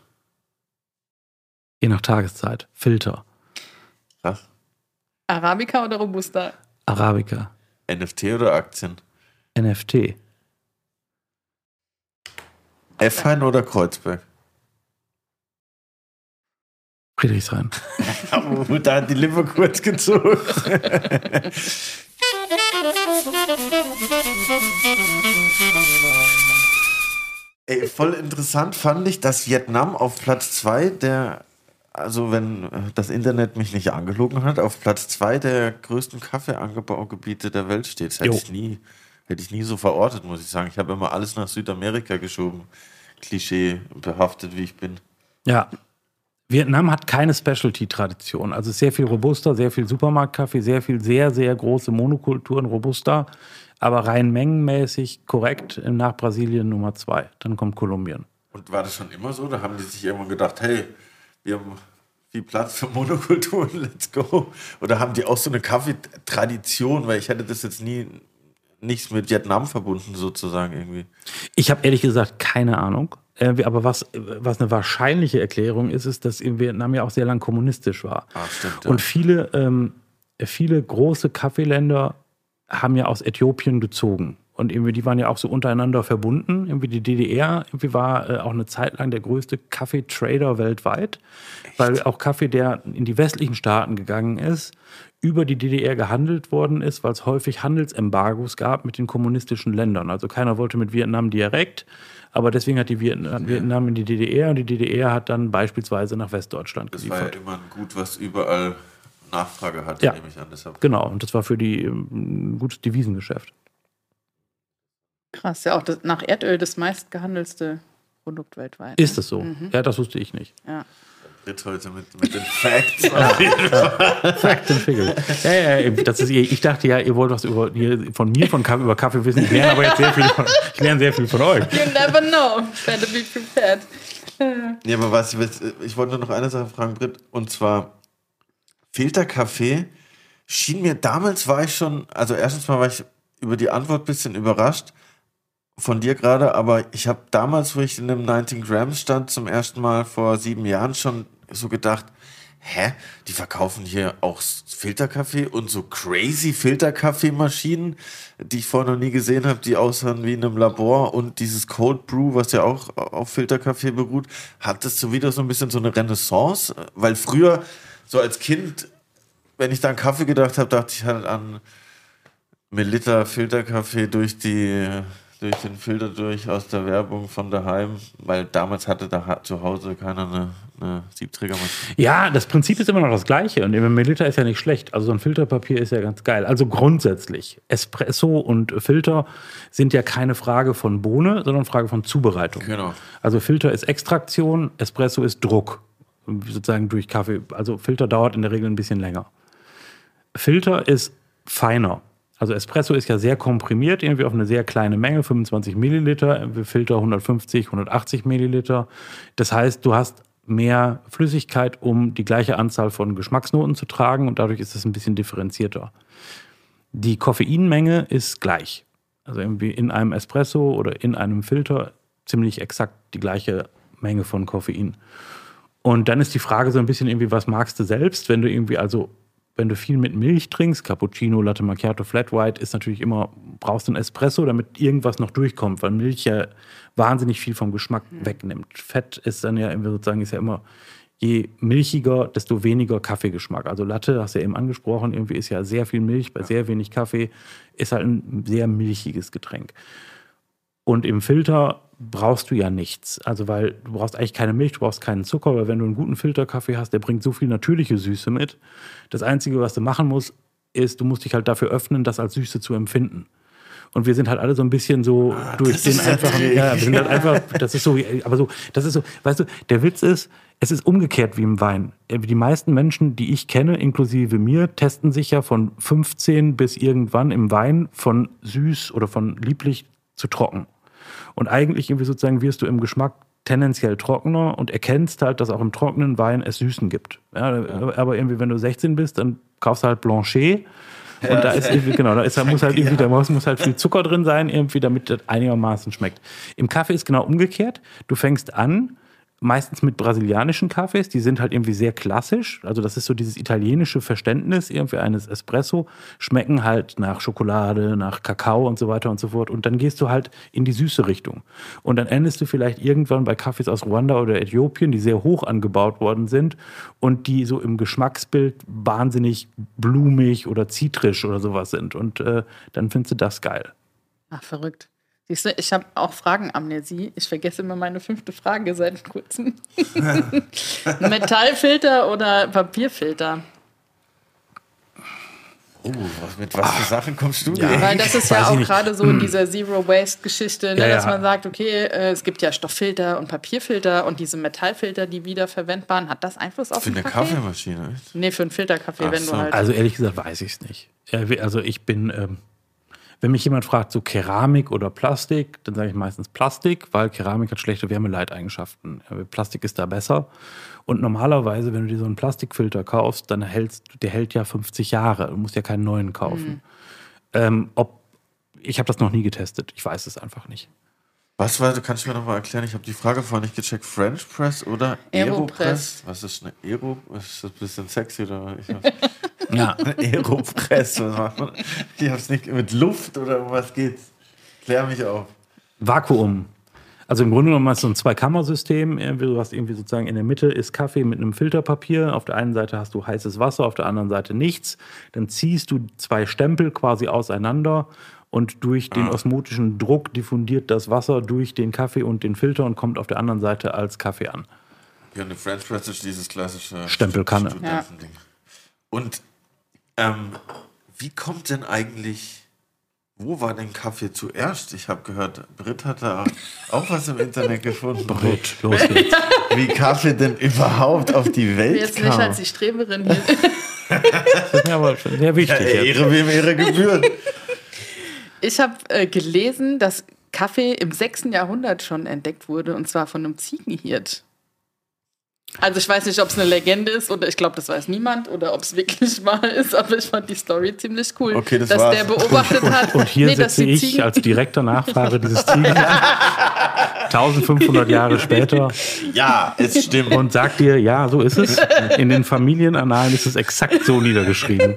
Je nach Tageszeit. Filter. Krass. Arabica oder Robusta? Arabica. NFT oder Aktien? NFT. Effein oder Kreuzberg? Friedrichshain. Da hat die Lippe kurz gezogen. Ey, voll interessant fand ich, dass Vietnam auf Platz 2 der, also wenn äh, das Internet mich nicht angelogen hat, auf Platz 2 der größten Kaffeeanbaugebiete der Welt steht. Das hätte ich nie, hätte ich nie so verortet, muss ich sagen. Ich habe immer alles nach Südamerika geschoben. Klischee behaftet, wie ich bin. Ja. Vietnam hat keine Specialty-Tradition. Also sehr viel Robusta, sehr viel Supermarktkaffee, sehr viel sehr, sehr große Monokulturen Robusta. Aber rein mengenmäßig korrekt nach Brasilien Nummer zwei. Dann kommt Kolumbien. Und war das schon immer so? Da haben die sich irgendwann gedacht, hey, wir haben viel Platz für Monokulturen, let's go. Oder haben die auch so eine Kaffeetradition? Weil ich hätte das jetzt nie nichts mit Vietnam verbunden, sozusagen irgendwie. Ich habe ehrlich gesagt keine Ahnung. Äh, Aber was, was eine wahrscheinliche Erklärung ist, ist, dass in Vietnam ja auch sehr lang kommunistisch war. Ah, stimmt. Ja. Und viele, ähm, viele große Kaffeeländer haben ja aus Äthiopien gezogen. Und irgendwie, die waren ja auch so untereinander verbunden. Irgendwie die DDR irgendwie war äh, auch eine Zeit lang der größte Kaffeetrader weltweit, weil auch Kaffee, der in die westlichen Staaten gegangen ist, über die DDR gehandelt worden ist, weil es häufig Handelsembargos gab mit den kommunistischen Ländern. Also keiner wollte mit Vietnam direkt, aber deswegen hat die Vietnam, Vietnam in die DDR und die DDR hat dann beispielsweise nach Westdeutschland das war ja geliefert. immer ein Gut, was überall Nachfrage hatte, Ja. nehme ich an. Deshalb. Genau, und das war für die ähm, ein gutes Devisengeschäft. Krass, ja auch das, nach Erdöl das meistgehandelste Produkt weltweit. Ist das so? Ja, das wusste ich nicht. Ja. Ritt heute mit, mit den Facts. auf jeden Fall. Fact and Figure. Ja, ja, ja, das ist, ich dachte ja, ihr wollt was über, von mir von Kaffee, über Kaffee wissen. Ich lerne aber jetzt sehr viel von, ich lerne sehr viel von euch. You never know. Better be prepared. Ja, aber was, ich, ich wollte nur noch eine Sache fragen, Britt, und zwar Filterkaffee schien mir, damals war ich schon, also erstens mal war ich über die Antwort ein bisschen überrascht von dir gerade, aber ich habe damals, wo ich in einem 19 Grams stand, zum ersten Mal vor sieben Jahren schon so gedacht, hä, die verkaufen hier auch Filterkaffee und so crazy Filterkaffeemaschinen, die ich vorher noch nie gesehen habe, die aussahen wie in einem Labor und dieses Cold Brew, was ja auch auf Filterkaffee beruht, hat das so wieder so ein bisschen so eine Renaissance, weil früher so als Kind, wenn ich da an Kaffee gedacht habe, dachte ich halt an Melita Filterkaffee durch die durch den Filter durch aus der Werbung von daheim, weil damals hatte da zu Hause keiner eine eine Siebträgermaschine. Ja, das Prinzip ist immer noch das gleiche und im Milliliter ist ja nicht schlecht. Also so ein Filterpapier ist ja ganz geil. Also grundsätzlich, Espresso und Filter sind ja keine Frage von Bohne, sondern Frage von Zubereitung. Genau. Also Filter ist Extraktion, Espresso ist Druck, sozusagen durch Kaffee. Also Filter dauert in der Regel ein bisschen länger. Filter ist feiner. Also Espresso ist ja sehr komprimiert, irgendwie auf eine sehr kleine Menge, 25 Milliliter, Filter 150, 180 Milliliter. Das heißt, du hast mehr Flüssigkeit, um die gleiche Anzahl von Geschmacksnoten zu tragen und dadurch ist es ein bisschen differenzierter. Die Koffeinmenge ist gleich. Also irgendwie in einem Espresso oder in einem Filter ziemlich exakt die gleiche Menge von Koffein. Und dann ist die Frage so ein bisschen irgendwie, was magst du selbst, wenn du irgendwie also wenn du viel mit Milch trinkst, Cappuccino, Latte Macchiato, Flat White, ist natürlich immer, brauchst du einen Espresso, damit irgendwas noch durchkommt, weil Milch ja wahnsinnig viel vom Geschmack mhm. wegnimmt. Fett ist dann ja sozusagen, ist ja immer, je milchiger, desto weniger Kaffeegeschmack. Also Latte, hast du ja eben angesprochen, irgendwie ist ja sehr viel Milch bei sehr wenig Kaffee, ist halt ein sehr milchiges Getränk. Und im Filter brauchst du ja nichts. Also, weil du brauchst eigentlich keine Milch, du brauchst keinen Zucker, weil wenn du einen guten Filterkaffee hast, der bringt so viel natürliche Süße mit. Das Einzige, was du machen musst, ist, du musst dich halt dafür öffnen, das als Süße zu empfinden. Und wir sind halt alle so ein bisschen so ah, durch den einfachen, ja, wir sind halt einfach, das ist so, aber so, das ist so, weißt du, der Witz ist, es ist umgekehrt wie im Wein. Die meisten Menschen, die ich kenne, inklusive mir, testen sich ja von 15 bis irgendwann im Wein von süß oder von lieblich zu trocken. Und eigentlich irgendwie sozusagen wirst du im Geschmack tendenziell trockener und erkennst halt, dass auch im trockenen Wein es Süßen gibt. Ja, aber irgendwie, wenn du 16 bist, dann kaufst du halt Blanchet. Und ja, da ist irgendwie, genau, da, ist, muss halt irgendwie, da muss, muss halt viel Zucker drin sein, irgendwie, damit das einigermaßen schmeckt. Im Kaffee ist genau umgekehrt. Du fängst an, meistens mit brasilianischen Kaffees, die sind halt irgendwie sehr klassisch. Also das ist so dieses italienische Verständnis irgendwie eines Espresso, schmecken halt nach Schokolade, nach Kakao und so weiter und so fort. Und dann gehst du halt in die süße Richtung. Und dann endest du vielleicht irgendwann bei Kaffees aus Ruanda oder Äthiopien, die sehr hoch angebaut worden sind und die so im Geschmacksbild wahnsinnig blumig oder zitrisch oder sowas sind. Und äh, dann findest du das geil. Ach, verrückt. Siehst du, ich habe auch Fragenamnesie. Ich vergesse immer meine fünfte Frage seit kurzem. Metallfilter oder Papierfilter? Oh, mit was für Sachen kommst du ja, denn? Weil das ist ja auch gerade so in dieser Zero-Waste-Geschichte, ne, ja, ja. dass man sagt, okay, äh, es gibt ja Stofffilter und Papierfilter und diese Metallfilter, die wiederverwendbaren, hat das Einfluss auf für den Kaffee? Für eine Kaffeemaschine? Echt? Nee, für einen Filterkaffee, Ach wenn so. du halt... Also ehrlich gesagt weiß ich es nicht. Also ich bin... Ähm wenn mich jemand fragt, so Keramik oder Plastik, dann sage ich meistens Plastik, weil Keramik hat schlechte Wärmeleiteigenschaften. Plastik ist da besser. Und normalerweise, wenn du dir so einen Plastikfilter kaufst, dann hältst, der hält ja 50 Jahre. Du musst ja keinen neuen kaufen. Mhm. Ähm, ob, ich habe das noch nie getestet. Ich weiß es einfach nicht. Was war, kannst du mir nochmal erklären? Ich habe die Frage vorhin nicht gecheckt. French Press oder Aeropress? Was ist eine Aero? Ist das ein bisschen sexy oder? ja, Aeropress. Was macht man? Ich habe es nicht mit Luft oder um was geht's? Klär mich auf. Vakuum. Also im Grunde genommen ist so ein Zweikammersystem. Du hast irgendwie sozusagen in der Mitte ist Kaffee mit einem Filterpapier. Auf der einen Seite hast du heißes Wasser, auf der anderen Seite nichts. Dann ziehst du zwei Stempel quasi auseinander und durch den ah. osmotischen Druck diffundiert das Wasser durch den Kaffee und den Filter und kommt auf der anderen Seite als Kaffee an. Ja, eine French Press ist dieses klassische Stempelkanne. Ja. Und ähm, wie kommt denn eigentlich, wo war denn Kaffee zuerst? Ich habe gehört, Brit hat da auch was im Internet gefunden. Brit, los geht's. Wie Kaffee denn überhaupt auf die Welt Jetzt kam. nicht als die Streberin hier. das ist mir aber schon sehr wichtig. Ja, Ehre wem Ehre gebührt. Ich habe äh, gelesen, dass Kaffee im 6. Jahrhundert schon entdeckt wurde, und zwar von einem Ziegenhirt. Also ich weiß nicht, ob es eine Legende ist oder ich glaube, das weiß niemand oder ob es wirklich wahr ist, aber ich fand die Story ziemlich cool, okay, das dass war's. der beobachtet hat. Und hier nee, setze ich Ziegen als direkter Nachfahre dieses Ziegen 1500 Jahre später. Ja, es stimmt. Und sagt dir, ja, so ist es. In den Familienannalen ist es exakt so niedergeschrieben.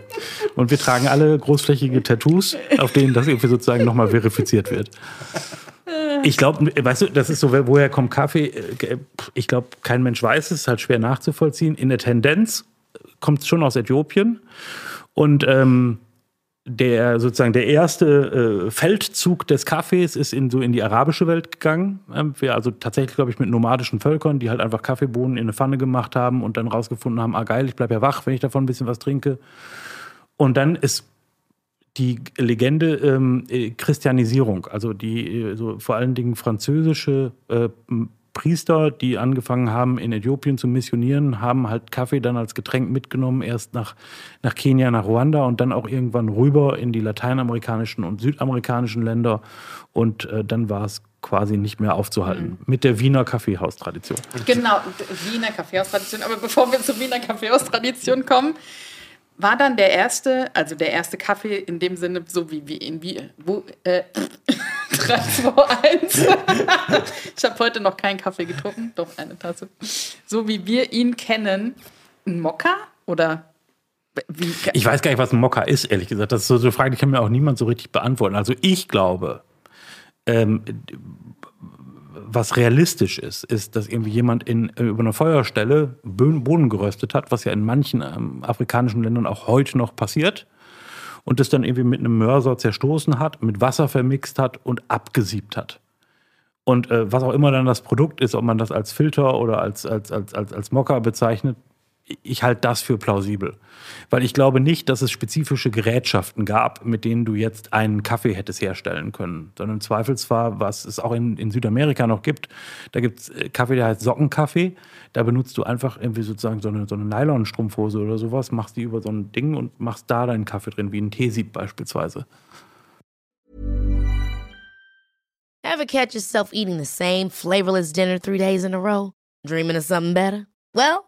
Und wir tragen alle großflächige Tattoos, auf denen das irgendwie sozusagen nochmal verifiziert wird. Ich glaube, weißt du, das ist so, woher kommt Kaffee? Ich glaube, kein Mensch weiß es, ist halt schwer nachzuvollziehen. In der Tendenz kommt es schon aus Äthiopien. Und ähm, der sozusagen der erste äh, Feldzug des Kaffees ist in so in die arabische Welt gegangen. Ähm, also tatsächlich, glaube ich, mit nomadischen Völkern, die halt einfach Kaffeebohnen in eine Pfanne gemacht haben und dann rausgefunden haben, ah geil, ich bleibe ja wach, wenn ich davon ein bisschen was trinke. Und dann ist die Legende ähm, äh, Christianisierung, also die äh, so vor allen Dingen französische äh, Priester, die angefangen haben, in Äthiopien zu missionieren, haben halt Kaffee dann als Getränk mitgenommen, erst nach, nach Kenia, nach Ruanda und dann auch irgendwann rüber in die lateinamerikanischen und südamerikanischen Länder. Und äh, dann war es quasi nicht mehr aufzuhalten. Mhm. Mit der Wiener Kaffeehaustradition. Genau, Wiener Kaffeehaustradition. Aber bevor wir zur Wiener Kaffeehaustradition kommen, war dann der erste, also der erste Kaffee in dem Sinne, so wie, wie in wie, wo, äh, 3, 2, 1. ich habe heute noch keinen Kaffee getrunken, doch eine Tasse. So wie wir ihn kennen, ein Mokka oder wie? Ich weiß gar nicht, was ein Mokka ist, ehrlich gesagt. Das ist so eine Frage, die kann mir auch niemand so richtig beantworten. Also ich glaube, ähm, was realistisch ist, ist, dass irgendwie jemand in, über eine Feuerstelle Bohnen geröstet hat, was ja in manchen ähm, afrikanischen Ländern auch heute noch passiert. Und das dann irgendwie mit einem Mörser zerstoßen hat, mit Wasser vermixt hat und abgesiebt hat. Und äh, was auch immer dann das Produkt ist, ob man das als Filter oder als, als, als, als, als Mocker bezeichnet, ich halte das für plausibel. Weil ich glaube nicht, dass es spezifische Gerätschaften gab, mit denen du jetzt einen Kaffee hättest herstellen können. Sondern im Zweifelsfall, was es auch in, in Südamerika noch gibt, da gibt es äh, Kaffee, der heißt Sockenkaffee. Da benutzt du einfach irgendwie sozusagen so eine, so eine Nylonstrumpfhose oder sowas, machst die über so ein Ding und machst da deinen Kaffee drin, wie ein Teesieb beispielsweise. Ever catch yourself eating the same flavorless dinner three days in a row? Dreaming of something better? Well,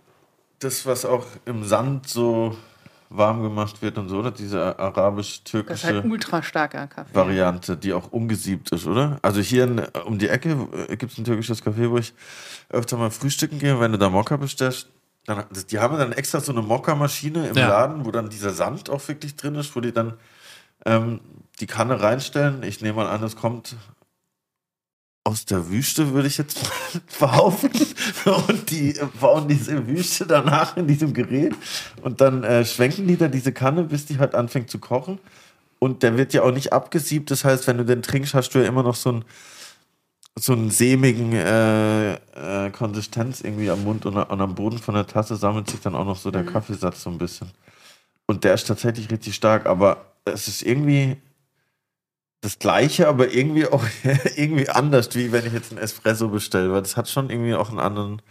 das, was auch im Sand so warm gemacht wird und so, oder? Diese arabisch-türkische halt ultra starker Kaffee. Variante, die auch ungesiebt ist, oder? Also hier in, um die Ecke äh, gibt es ein türkisches Café, wo ich öfter mal frühstücken gehe. Wenn du da Mokka bestellst, dann, die haben dann extra so eine Mokka-Maschine im ja. Laden, wo dann dieser Sand auch wirklich drin ist, wo die dann ähm, die Kanne reinstellen. Ich nehme mal an, es kommt aus der Wüste, würde ich jetzt behaupten. Und die bauen diese Wüste danach in diesem Gerät. Und dann äh, schwenken die da diese Kanne, bis die halt anfängt zu kochen. Und der wird ja auch nicht abgesiebt. Das heißt, wenn du den trinkst, hast du ja immer noch so einen, so einen sämigen äh, äh, Konsistenz irgendwie am Mund und, und, am Boden von der Tasse sammelt sich dann auch noch so der mhm. Kaffeesatz so ein bisschen. Und der ist tatsächlich richtig stark, aber es ist irgendwie das gleiche, aber irgendwie auch irgendwie anders, wie wenn ich jetzt einen Espresso bestelle, weil das hat schon irgendwie auch einen anderen,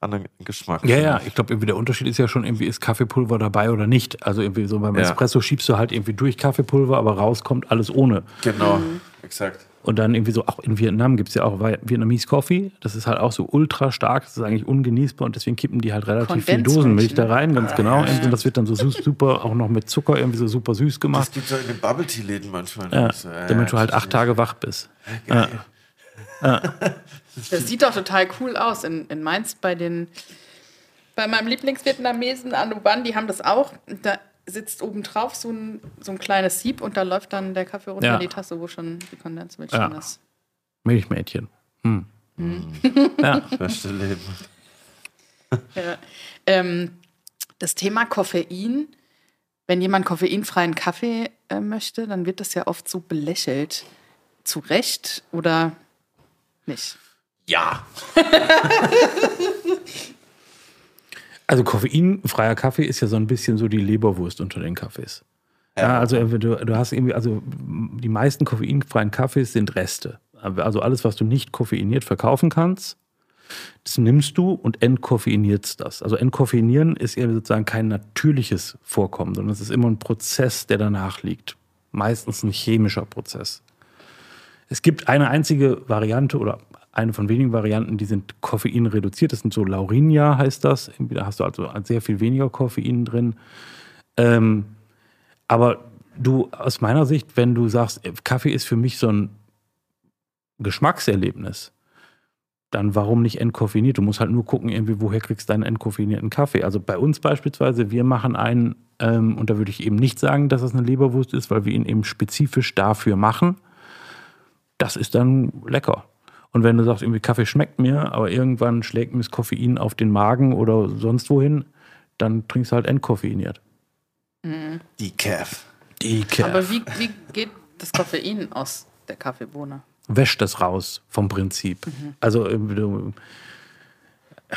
anderen Geschmack. Ja, ja, ich glaube, irgendwie der Unterschied ist ja schon irgendwie, ist Kaffeepulver dabei oder nicht. Also irgendwie so beim ja. Espresso schiebst du halt irgendwie durch Kaffeepulver, aber rauskommt alles ohne. Genau, mhm. Exakt. Und dann irgendwie so, auch in Vietnam gibt es ja auch Vietnamese Coffee. Das ist halt auch so ultra stark, das ist eigentlich ungenießbar und deswegen kippen die halt relativ viel Dosenmilch da rein, ganz genau. Ja. Und das wird dann so super, auch noch mit Zucker irgendwie so super süß gemacht. Das gibt es ja in den Bubble Tea Läden manchmal. Ja, so, ja, damit du halt acht Tage wach bist. Ja. Das sieht doch total cool aus. In, in Mainz bei den bei meinem Lieblingsvietnamesen Anuban, die haben das auch. Da sitzt oben drauf so ein, so ein kleines Sieb und da läuft dann der Kaffee runter ja. in die Tasse, wo schon die Kondensmilch ja. drin ist. Milchmädchen. Hm. Hm. ja. Beste Leben. Ja. Ähm, das Thema Koffein, wenn jemand koffeinfreien Kaffee äh, möchte, dann wird das ja oft so belächelt. Zu Recht oder nicht? Ja. Also koffeinfreier Kaffee ist ja so ein bisschen so die Leberwurst unter den Kaffees. Ja, also du, du hast irgendwie, also die meisten koffeinfreien Kaffees sind Reste. Also alles, was du nicht koffeiniert verkaufen kannst, das nimmst du und entkoffeinierst das. Also entkoffeinieren ist ja sozusagen kein natürliches Vorkommen, sondern es ist immer ein Prozess, der danach liegt. Meistens ein chemischer Prozess. Es gibt eine einzige Variante oder eine von wenigen Varianten, die sind Koffein reduziert. Das sind so Laurinia heißt das. Da hast du also sehr viel weniger Koffein drin. Ähm, aber du, aus meiner Sicht, wenn du sagst, Kaffee ist für mich so ein Geschmackserlebnis, dann warum nicht entkoffeiniert? Du musst halt nur gucken, irgendwie, woher kriegst du deinen entkoffinierten Kaffee. Also bei uns beispielsweise, wir machen einen, ähm, und da würde ich eben nicht sagen, dass das eine Leberwurst ist, weil wir ihn eben spezifisch dafür machen. Das ist dann lecker. Und wenn du sagst, irgendwie Kaffee schmeckt mir, aber irgendwann schlägt mir das Koffein auf den Magen oder sonst wohin, dann trinkst du halt entkoffeiniert. Die Calf. Decaf. Aber wie, wie geht das Koffein aus der Kaffeebohne? wäscht das raus vom Prinzip. Also irgendwie du- da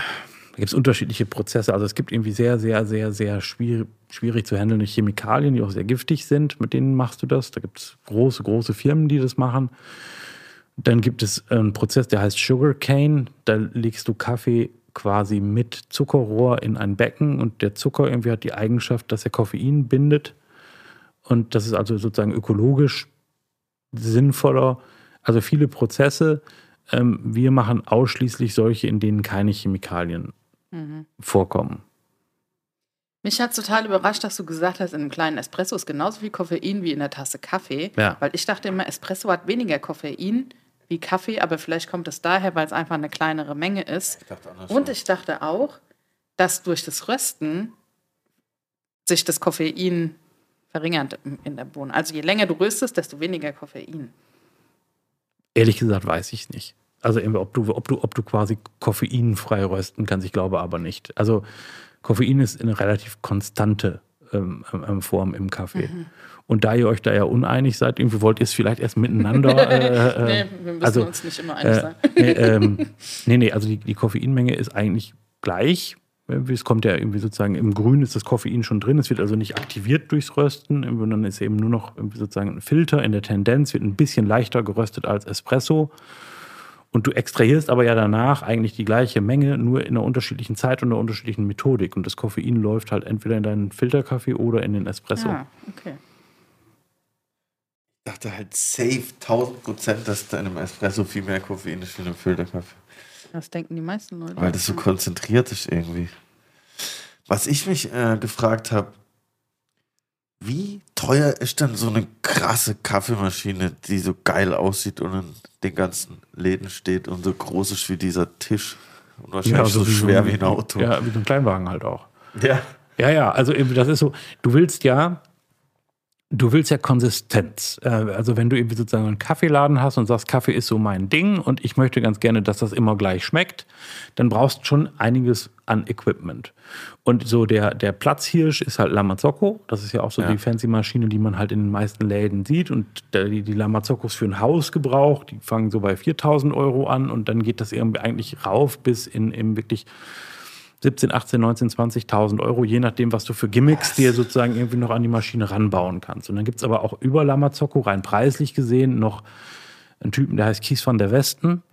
gibt es unterschiedliche Prozesse. Also es gibt irgendwie sehr, sehr, sehr, sehr schwierig, schwierig zu handelnde Chemikalien, die auch sehr giftig sind. Mit denen machst du das. Da gibt es große, große Firmen, die das machen. Dann gibt es einen Prozess, der heißt Sugar Cane. Da legst du Kaffee quasi mit Zuckerrohr in ein Becken und der Zucker irgendwie hat die Eigenschaft, dass er Koffein bindet. Und das ist also sozusagen ökologisch sinnvoller. Also viele Prozesse. Ähm, wir machen ausschließlich solche, in denen keine Chemikalien vorkommen. Mich hat total überrascht, dass du gesagt hast, in einem kleinen Espresso ist genauso viel Koffein wie in der Tasse Kaffee. Ja. Weil ich dachte immer, Espresso hat weniger Koffein wie Kaffee, aber vielleicht kommt es daher, weil es einfach eine kleinere Menge ist. Und ich dachte auch, dass durch das Rösten sich das Koffein verringert in der Bohne. Also je länger du röstest, desto weniger Koffein. Ehrlich gesagt weiß ich nicht. Also ob du, ob du, ob du quasi koffeinfrei rösten kannst, ich glaube aber nicht. Also Koffein ist eine relativ konstante ähm, ähm, Form im Kaffee. Und da ihr euch da ja uneinig seid, irgendwie wollt ihr es vielleicht erst miteinander. Äh, Nee, äh, wir müssen also, uns nicht immer einig Äh, sein. nee, ähm, nee, nee, also die, die Koffeinmenge ist eigentlich gleich. Irgendwie, Es kommt ja irgendwie sozusagen im Grün ist das Koffein schon drin. Es wird also nicht aktiviert durchs Rösten. Dann ist eben nur noch sozusagen ein Filter. In der Tendenz wird ein bisschen leichter geröstet als Espresso. Und du extrahierst aber ja danach eigentlich die gleiche Menge, nur in einer unterschiedlichen Zeit und einer unterschiedlichen Methodik. Und das Koffein läuft halt entweder in deinen Filterkaffee oder in den Espresso. Ah, okay. Ich dachte halt safe 1000 Prozent, dass da in einem Espresso viel mehr Koffein ist wie in einem Filterkaffee. Das denken die meisten Leute. Weil das so konzentriert ist irgendwie. Was ich mich äh, gefragt habe, wie teuer ist denn so eine krasse Kaffeemaschine, die so geil aussieht und in den ganzen Läden steht und so groß ist wie dieser Tisch und wahrscheinlich so, wie schwer wie ein Auto. Ja, wie so ein Kleinwagen halt auch. ja. Ja, ja, also eben, das ist so, du willst ja, du willst ja Konsistenz. Äh, Also wenn du irgendwie sozusagen einen Kaffeeladen hast und sagst, Kaffee ist so mein Ding und ich möchte ganz gerne, dass das immer gleich schmeckt, dann brauchst du schon einiges an Equipment. Und so der, der Platzhirsch ist halt Lamazocco. Das ist ja auch so Ja. die fancy Maschine, die man halt in den meisten Läden sieht. Und die, die Lamazoccos für ein Hausgebrauch, die fangen so bei 4000 Euro an und dann geht das irgendwie eigentlich rauf bis in, in wirklich 17, 18, 19, 20.000 Euro, je nachdem, was du für Gimmicks dir sozusagen irgendwie noch an die Maschine ranbauen kannst. Und dann gibt es aber auch über Lamazocco, rein preislich gesehen, noch einen Typen, der heißt Kies van der Westen.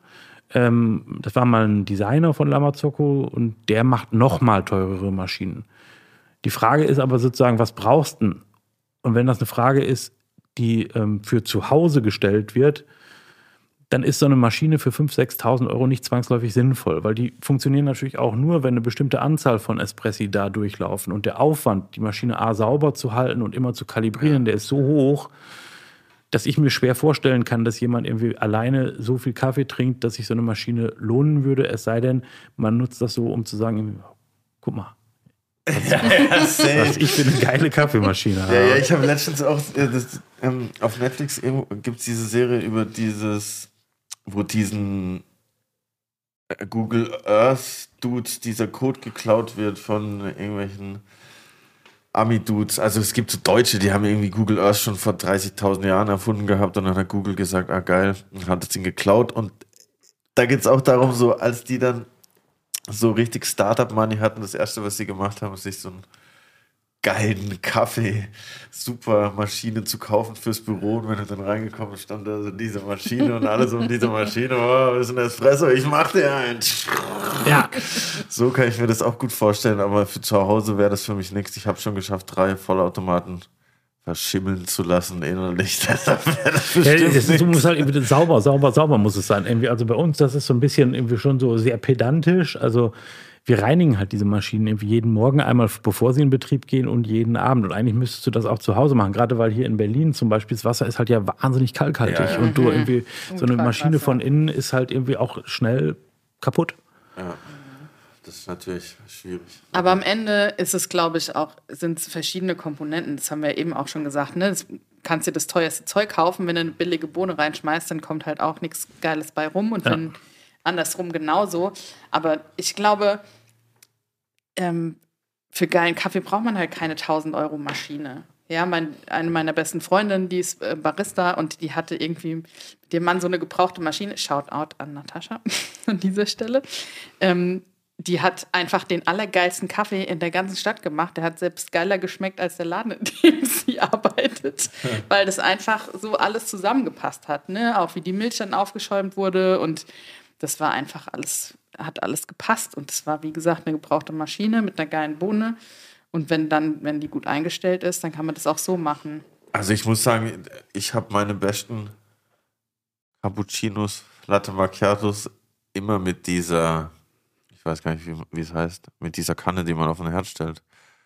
Ähm, das war mal ein Designer von Lamazocco und der macht noch mal teurere Maschinen. Die Frage ist aber sozusagen, was brauchst du denn? Und wenn das eine Frage ist, die ähm, für zu Hause gestellt wird, dann ist so eine Maschine für 5.000, 6.000 Euro nicht zwangsläufig sinnvoll, weil die funktionieren natürlich auch nur, wenn eine bestimmte Anzahl von Espressi da durchlaufen. Und der Aufwand, die Maschine A sauber zu halten und immer zu kalibrieren, der ist so hoch, dass ich mir schwer vorstellen kann, dass jemand irgendwie alleine so viel Kaffee trinkt, dass sich so eine Maschine lohnen würde. Es sei denn, man nutzt das so, um zu sagen, guck mal, was ich für eine geile Kaffeemaschine habe. Ja, ja, ich habe letztens auch äh, das, ähm, auf Netflix gibt es diese Serie über dieses, wo diesen äh, Google Earth Dudes dieser Code geklaut wird von irgendwelchen Ami-Dudes. Also es gibt so Deutsche, die haben irgendwie Google Earth schon vor 30.000 Jahren erfunden gehabt und dann hat Google gesagt, ah geil, und hat es ihn geklaut und da geht es auch darum, so als die dann so richtig Startup-Money hatten, das erste, was sie gemacht haben, ist sich so ein geilen Kaffee, super Maschine zu kaufen fürs Büro. Und wenn du dann reingekommen stand da so diese Maschine und alles um diese Maschine. Oh, ist ein Espresso, ich mach dir einen. Ja, So kann ich mir das auch gut vorstellen, aber für zu Hause wäre das für mich nichts. Ich habe schon geschafft, drei Vollautomaten verschimmeln zu lassen innerlich. Deshalb wäre das Ja, es ist, muss halt irgendwie sauber, sauber, sauber muss es sein. Irgendwie, also bei uns, das ist so ein bisschen irgendwie schon so sehr pedantisch. Also wir reinigen halt diese Maschinen irgendwie jeden Morgen einmal, bevor sie in Betrieb gehen und jeden Abend. Und eigentlich müsstest du das auch zu Hause machen. Gerade weil hier in Berlin zum Beispiel das Wasser ist halt ja wahnsinnig kalkhaltig. Ja, ja. Und du irgendwie, so eine. Maschine von innen ist halt irgendwie auch schnell kaputt. Ja. Das ist natürlich schwierig. Aber am Ende ist es, glaube ich, auch, sind es verschiedene Komponenten. Das haben wir eben auch schon gesagt. Ne? Das kannst dir das teuerste Zeug kaufen, wenn du eine billige Bohne reinschmeißt, dann kommt halt auch nichts Geiles bei rum. Und Ja. wenn andersrum genauso. Aber ich glaube, ähm, für geilen Kaffee braucht man halt keine 1000 Euro Maschine. Ja, mein, eine meiner besten Freundinnen, die ist äh, Barista und die hatte irgendwie mit dem Mann so eine gebrauchte Maschine. Shoutout an Natascha an dieser Stelle. Ähm, die hat einfach den allergeilsten Kaffee in der ganzen Stadt gemacht. Der hat selbst geiler geschmeckt als der Laden, in dem sie arbeitet, weil das einfach so alles zusammengepasst hat. Ne? Auch wie die Milch dann aufgeschäumt wurde und das war einfach alles, hat alles gepasst. Und das war, wie gesagt, eine gebrauchte Maschine mit einer geilen Bohne. Und wenn dann, wenn die gut eingestellt ist, dann kann man das auch so machen. Also ich muss sagen, ich habe meine besten Cappuccinos, Latte Macchiatos immer mit dieser, ich weiß gar nicht, wie, wie es heißt, mit dieser Kanne, die man auf den Herd stellt.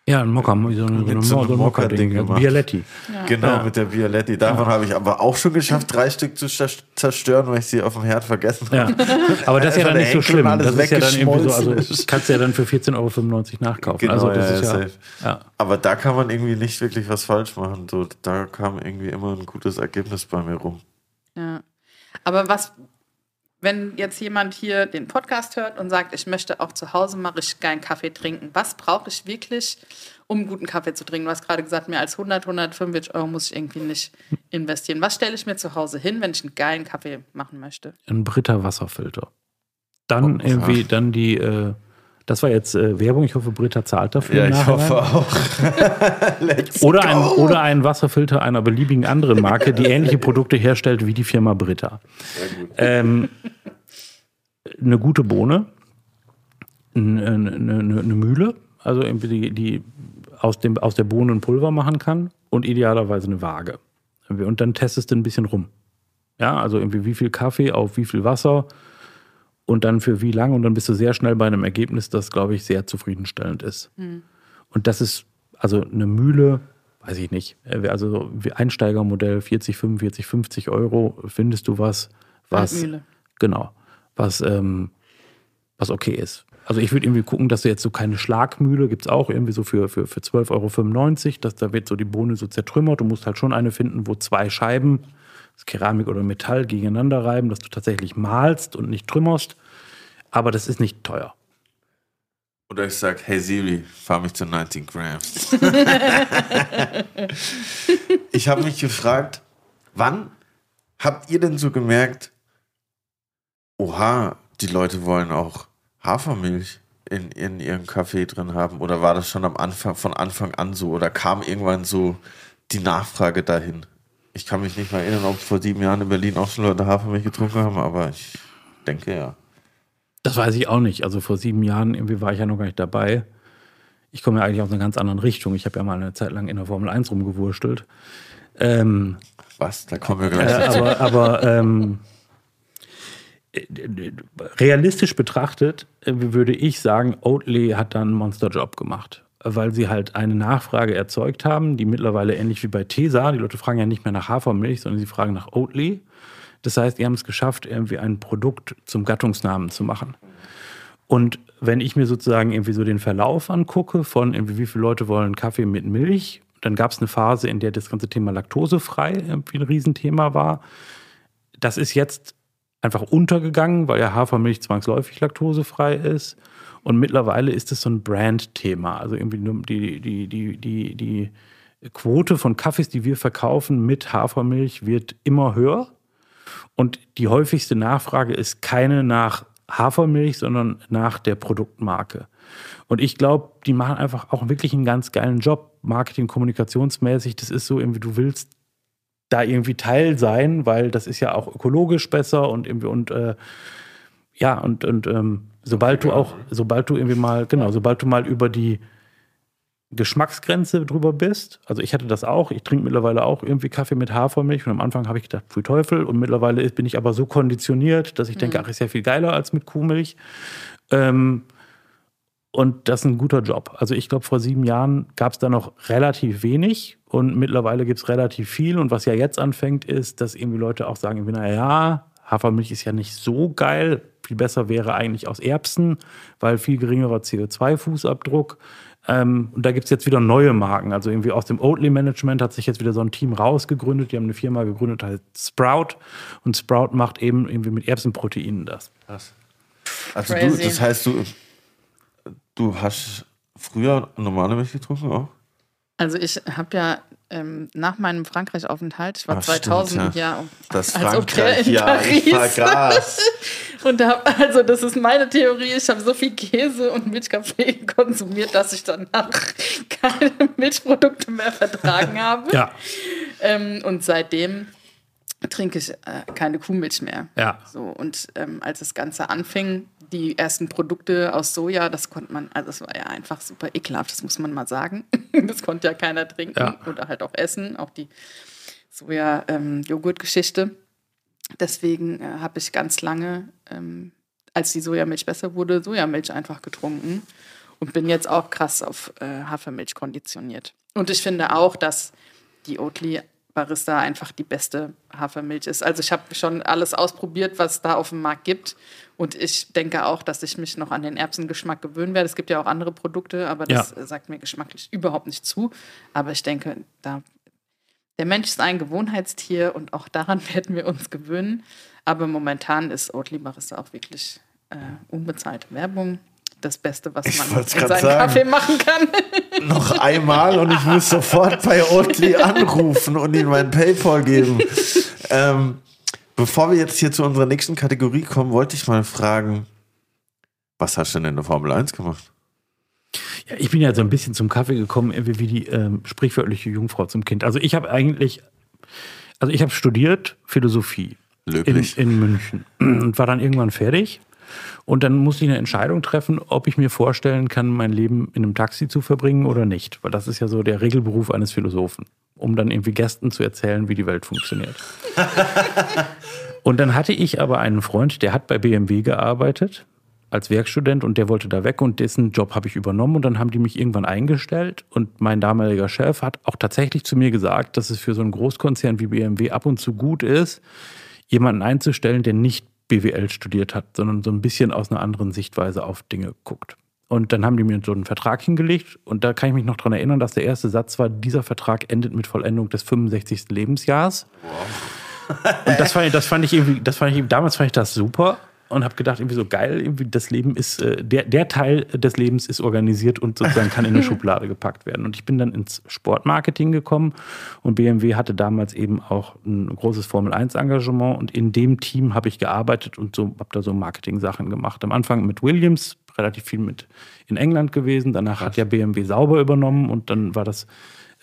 Ja, ein Mokka, so, eine, Mit so, ein einem Mokka-Ding. Also gemacht. Bialetti. Genau, Ja. mit der Violetti. Davon habe ich aber auch schon geschafft, drei Stück zu zer- zerstören, weil ich sie auf dem Herd vergessen Ja. habe. Aber das ist ja Einfach dann nicht so schlimm. Das ist ja dann irgendwie so, also kannst du ja dann für 14,95 Euro nachkaufen. Genau, also das ja, ist ja, safe. ja. Aber da kann man irgendwie nicht wirklich was falsch machen. So, da kam irgendwie immer ein gutes Ergebnis bei mir rum. Ja. Aber was, wenn jetzt jemand hier den Podcast hört und sagt, ich möchte auch zu Hause mal richtig geilen Kaffee trinken, was brauche ich wirklich, um guten Kaffee zu trinken? Du hast gerade gesagt, mehr als 100, 145 Euro muss ich irgendwie nicht investieren. Was stelle ich mir zu Hause hin, wenn ich einen geilen Kaffee machen möchte? ein Britta Wasserfilter. Dann Oh, irgendwie, ja. dann die, äh, das war jetzt äh, Werbung, ich hoffe, Britta zahlt dafür. Ja, ich Nachhinein. hoffe auch. Let's Oder ein, go. oder ein Wasserfilter einer beliebigen anderen Marke, die ähnliche Produkte herstellt wie die Firma Britta. Ähm, eine gute Bohne, eine, eine, eine Mühle, also irgendwie die, die aus, dem, aus der Bohne ein Pulver machen kann und idealerweise eine Waage. Und dann testest du ein bisschen rum. Ja, also irgendwie wie viel Kaffee auf wie viel Wasser und dann für wie lange und dann bist du sehr schnell bei einem Ergebnis, das, glaube ich, sehr zufriedenstellend ist. Und das ist also eine Mühle, weiß ich nicht, also Einsteigermodell 40, 45, 50 Euro, findest du was, was Handmühle. genau, was, ähm, was okay ist. Also ich würde irgendwie gucken, dass du jetzt so keine Schlagmühle, gibt es auch irgendwie so für, für, für 12,95 Euro, dass da wird so die Bohne so zertrümmert. Du musst halt schon eine finden, wo zwei Scheiben, das Keramik oder Metall, gegeneinander reiben, dass du tatsächlich malst und nicht trümmerst. Aber das ist nicht teuer. Oder ich sag, hey Siri, fahr mich zu 19 Grams. ich habe mich gefragt, wann habt ihr denn so gemerkt, oha, die Leute wollen auch Hafermilch in, in ihrem Kaffee drin haben? Oder war das schon am Anfang, von Anfang an so? Oder kam irgendwann so die Nachfrage dahin? Ich kann mich nicht mal erinnern, ob vor sieben Jahren in Berlin auch schon Leute Hafermilch getrunken haben, aber ich denke ja. Das weiß ich auch nicht. Also vor sieben Jahren irgendwie war ich ja noch gar nicht dabei. Ich komme ja eigentlich aus einer ganz anderen Richtung. Ich habe ja mal eine Zeit lang in der Formel 1 rumgewurstelt. Ähm, Was? Da kommen wir gleich äh, aber aber ähm, äh, realistisch betrachtet äh, würde ich sagen, Oatly hat da einen Monsterjob gemacht. Weil sie halt eine Nachfrage erzeugt haben, die mittlerweile ähnlich wie bei Tesa, die Leute fragen ja nicht mehr nach Hafermilch, sondern sie fragen nach Oatly. Das heißt, die haben es geschafft, irgendwie ein Produkt zum Gattungsnamen zu machen. Und wenn ich mir sozusagen irgendwie so den Verlauf angucke von irgendwie wie viele Leute wollen Kaffee mit Milch, dann gab es eine Phase, in der das ganze Thema laktosefrei irgendwie ein Riesenthema war. Das ist jetzt einfach untergegangen, weil ja Hafermilch zwangsläufig laktosefrei ist. Und mittlerweile ist es so ein Brand-Thema. Also irgendwie die, die, die, die, die Quote von Kaffees, die wir verkaufen mit Hafermilch, wird immer höher. Und die häufigste Nachfrage ist keine nach Hafermilch, sondern nach der Produktmarke. Und ich glaube, die machen einfach auch wirklich einen ganz geilen Job, Marketing, kommunikationsmäßig. Das ist so irgendwie, du willst da irgendwie Teil sein, weil das ist ja auch ökologisch besser und irgendwie und äh, ja und und ähm, sobald du auch, sobald du irgendwie mal genau, sobald du mal über die Geschmacksgrenze drüber bist. Also ich hatte das auch. Ich trinke mittlerweile auch irgendwie Kaffee mit Hafermilch und am Anfang habe ich gedacht, pfui Teufel. Und mittlerweile bin ich aber so konditioniert, dass ich denke, ach, ist ja viel geiler als mit Kuhmilch. Ähm, Und das ist ein guter Job. Also ich glaube, vor sieben Jahren gab es da noch relativ wenig und mittlerweile gibt es relativ viel. Und was ja jetzt anfängt, ist, dass irgendwie Leute auch sagen, naja, Hafermilch ist ja nicht so geil. Viel besser wäre eigentlich aus Erbsen, weil viel geringerer CO2-Fußabdruck. Ähm, und da gibt es jetzt wieder neue Marken. Also irgendwie aus dem Oatly-Management hat sich jetzt wieder so ein Team rausgegründet. Die haben eine Firma gegründet, heißt Sprout. Und Sprout macht eben irgendwie mit Erbsenproteinen das. Krass. Also du, das heißt, du, du hast früher normale Milch getrunken auch? Also ich habe ja ähm, nach meinem Frankreich-Aufenthalt, ich war Ach, 2000 stimmt, ja. ja das als Frankreich, ja, Paris. ich vergaß. und hab, also das ist meine Theorie, ich habe so viel Käse und Milchkaffee konsumiert, dass ich danach keine Milchprodukte mehr vertragen habe. Ja. Ähm, und seitdem trinke ich äh, keine Kuhmilch mehr. Ja. So, und ähm, als das Ganze anfing, die ersten Produkte aus Soja, das konnte man, also das war ja einfach super ekelhaft, das muss man mal sagen. das konnte ja keiner trinken ja. oder halt auch essen, auch die Soja-Joghurt-Geschichte. Ähm, Deswegen äh, habe ich ganz lange, ähm, als die Sojamilch besser wurde, Sojamilch einfach getrunken und bin jetzt auch krass auf äh, Hafermilch konditioniert. Und ich finde auch, dass die Oatly Barista einfach die beste Hafermilch ist. Also ich habe schon alles ausprobiert, was da auf dem Markt gibt. Und ich denke auch, dass ich mich noch an den Erbsengeschmack gewöhnen werde. Es gibt ja auch andere Produkte, aber das ja. sagt mir geschmacklich überhaupt nicht zu. Aber ich denke, da, der Mensch ist ein Gewohnheitstier und auch daran werden wir uns gewöhnen. Aber momentan ist Oatly Barista auch wirklich äh, unbezahlte Werbung das Beste, was man in seinem sagen, Kaffee machen kann. Noch einmal und ich muss sofort bei Oatly anrufen und ihm mein PayPal geben. ähm, bevor wir jetzt hier zu unserer nächsten Kategorie kommen, wollte ich mal fragen, was hast du denn in der Formel 1 gemacht? Ja, ich bin ja so ein bisschen zum Kaffee gekommen, wie die ähm, sprichwörtliche Jungfrau zum Kind. Also ich habe eigentlich, also ich habe studiert Philosophie in, in München und war dann irgendwann fertig und dann muss ich eine Entscheidung treffen, ob ich mir vorstellen kann, mein Leben in einem Taxi zu verbringen oder nicht. Weil das ist ja so der Regelberuf eines Philosophen, um dann irgendwie Gästen zu erzählen, wie die Welt funktioniert. und dann hatte ich aber einen Freund, der hat bei BMW gearbeitet als Werkstudent und der wollte da weg und dessen Job habe ich übernommen und dann haben die mich irgendwann eingestellt und mein damaliger Chef hat auch tatsächlich zu mir gesagt, dass es für so einen Großkonzern wie BMW ab und zu gut ist, jemanden einzustellen, der nicht BWL studiert hat, sondern so ein bisschen aus einer anderen Sichtweise auf Dinge guckt. Und dann haben die mir so einen Vertrag hingelegt und da kann ich mich noch daran erinnern, dass der erste Satz war, dieser Vertrag endet mit Vollendung des 65. Lebensjahres. Wow. und das fand, ich, das fand ich irgendwie, das fand ich, damals fand ich das super und habe gedacht, irgendwie so geil, irgendwie das Leben ist, äh, der, der Teil des Lebens ist organisiert und sozusagen kann in eine Schublade gepackt werden. Und ich bin dann ins Sportmarketing gekommen und BMW hatte damals eben auch ein großes Formel-1-Engagement und in dem Team habe ich gearbeitet und so habe da so Marketing-Sachen gemacht. Am Anfang mit Williams, relativ viel mit in England gewesen, danach hat ja BMW sauber übernommen und dann war das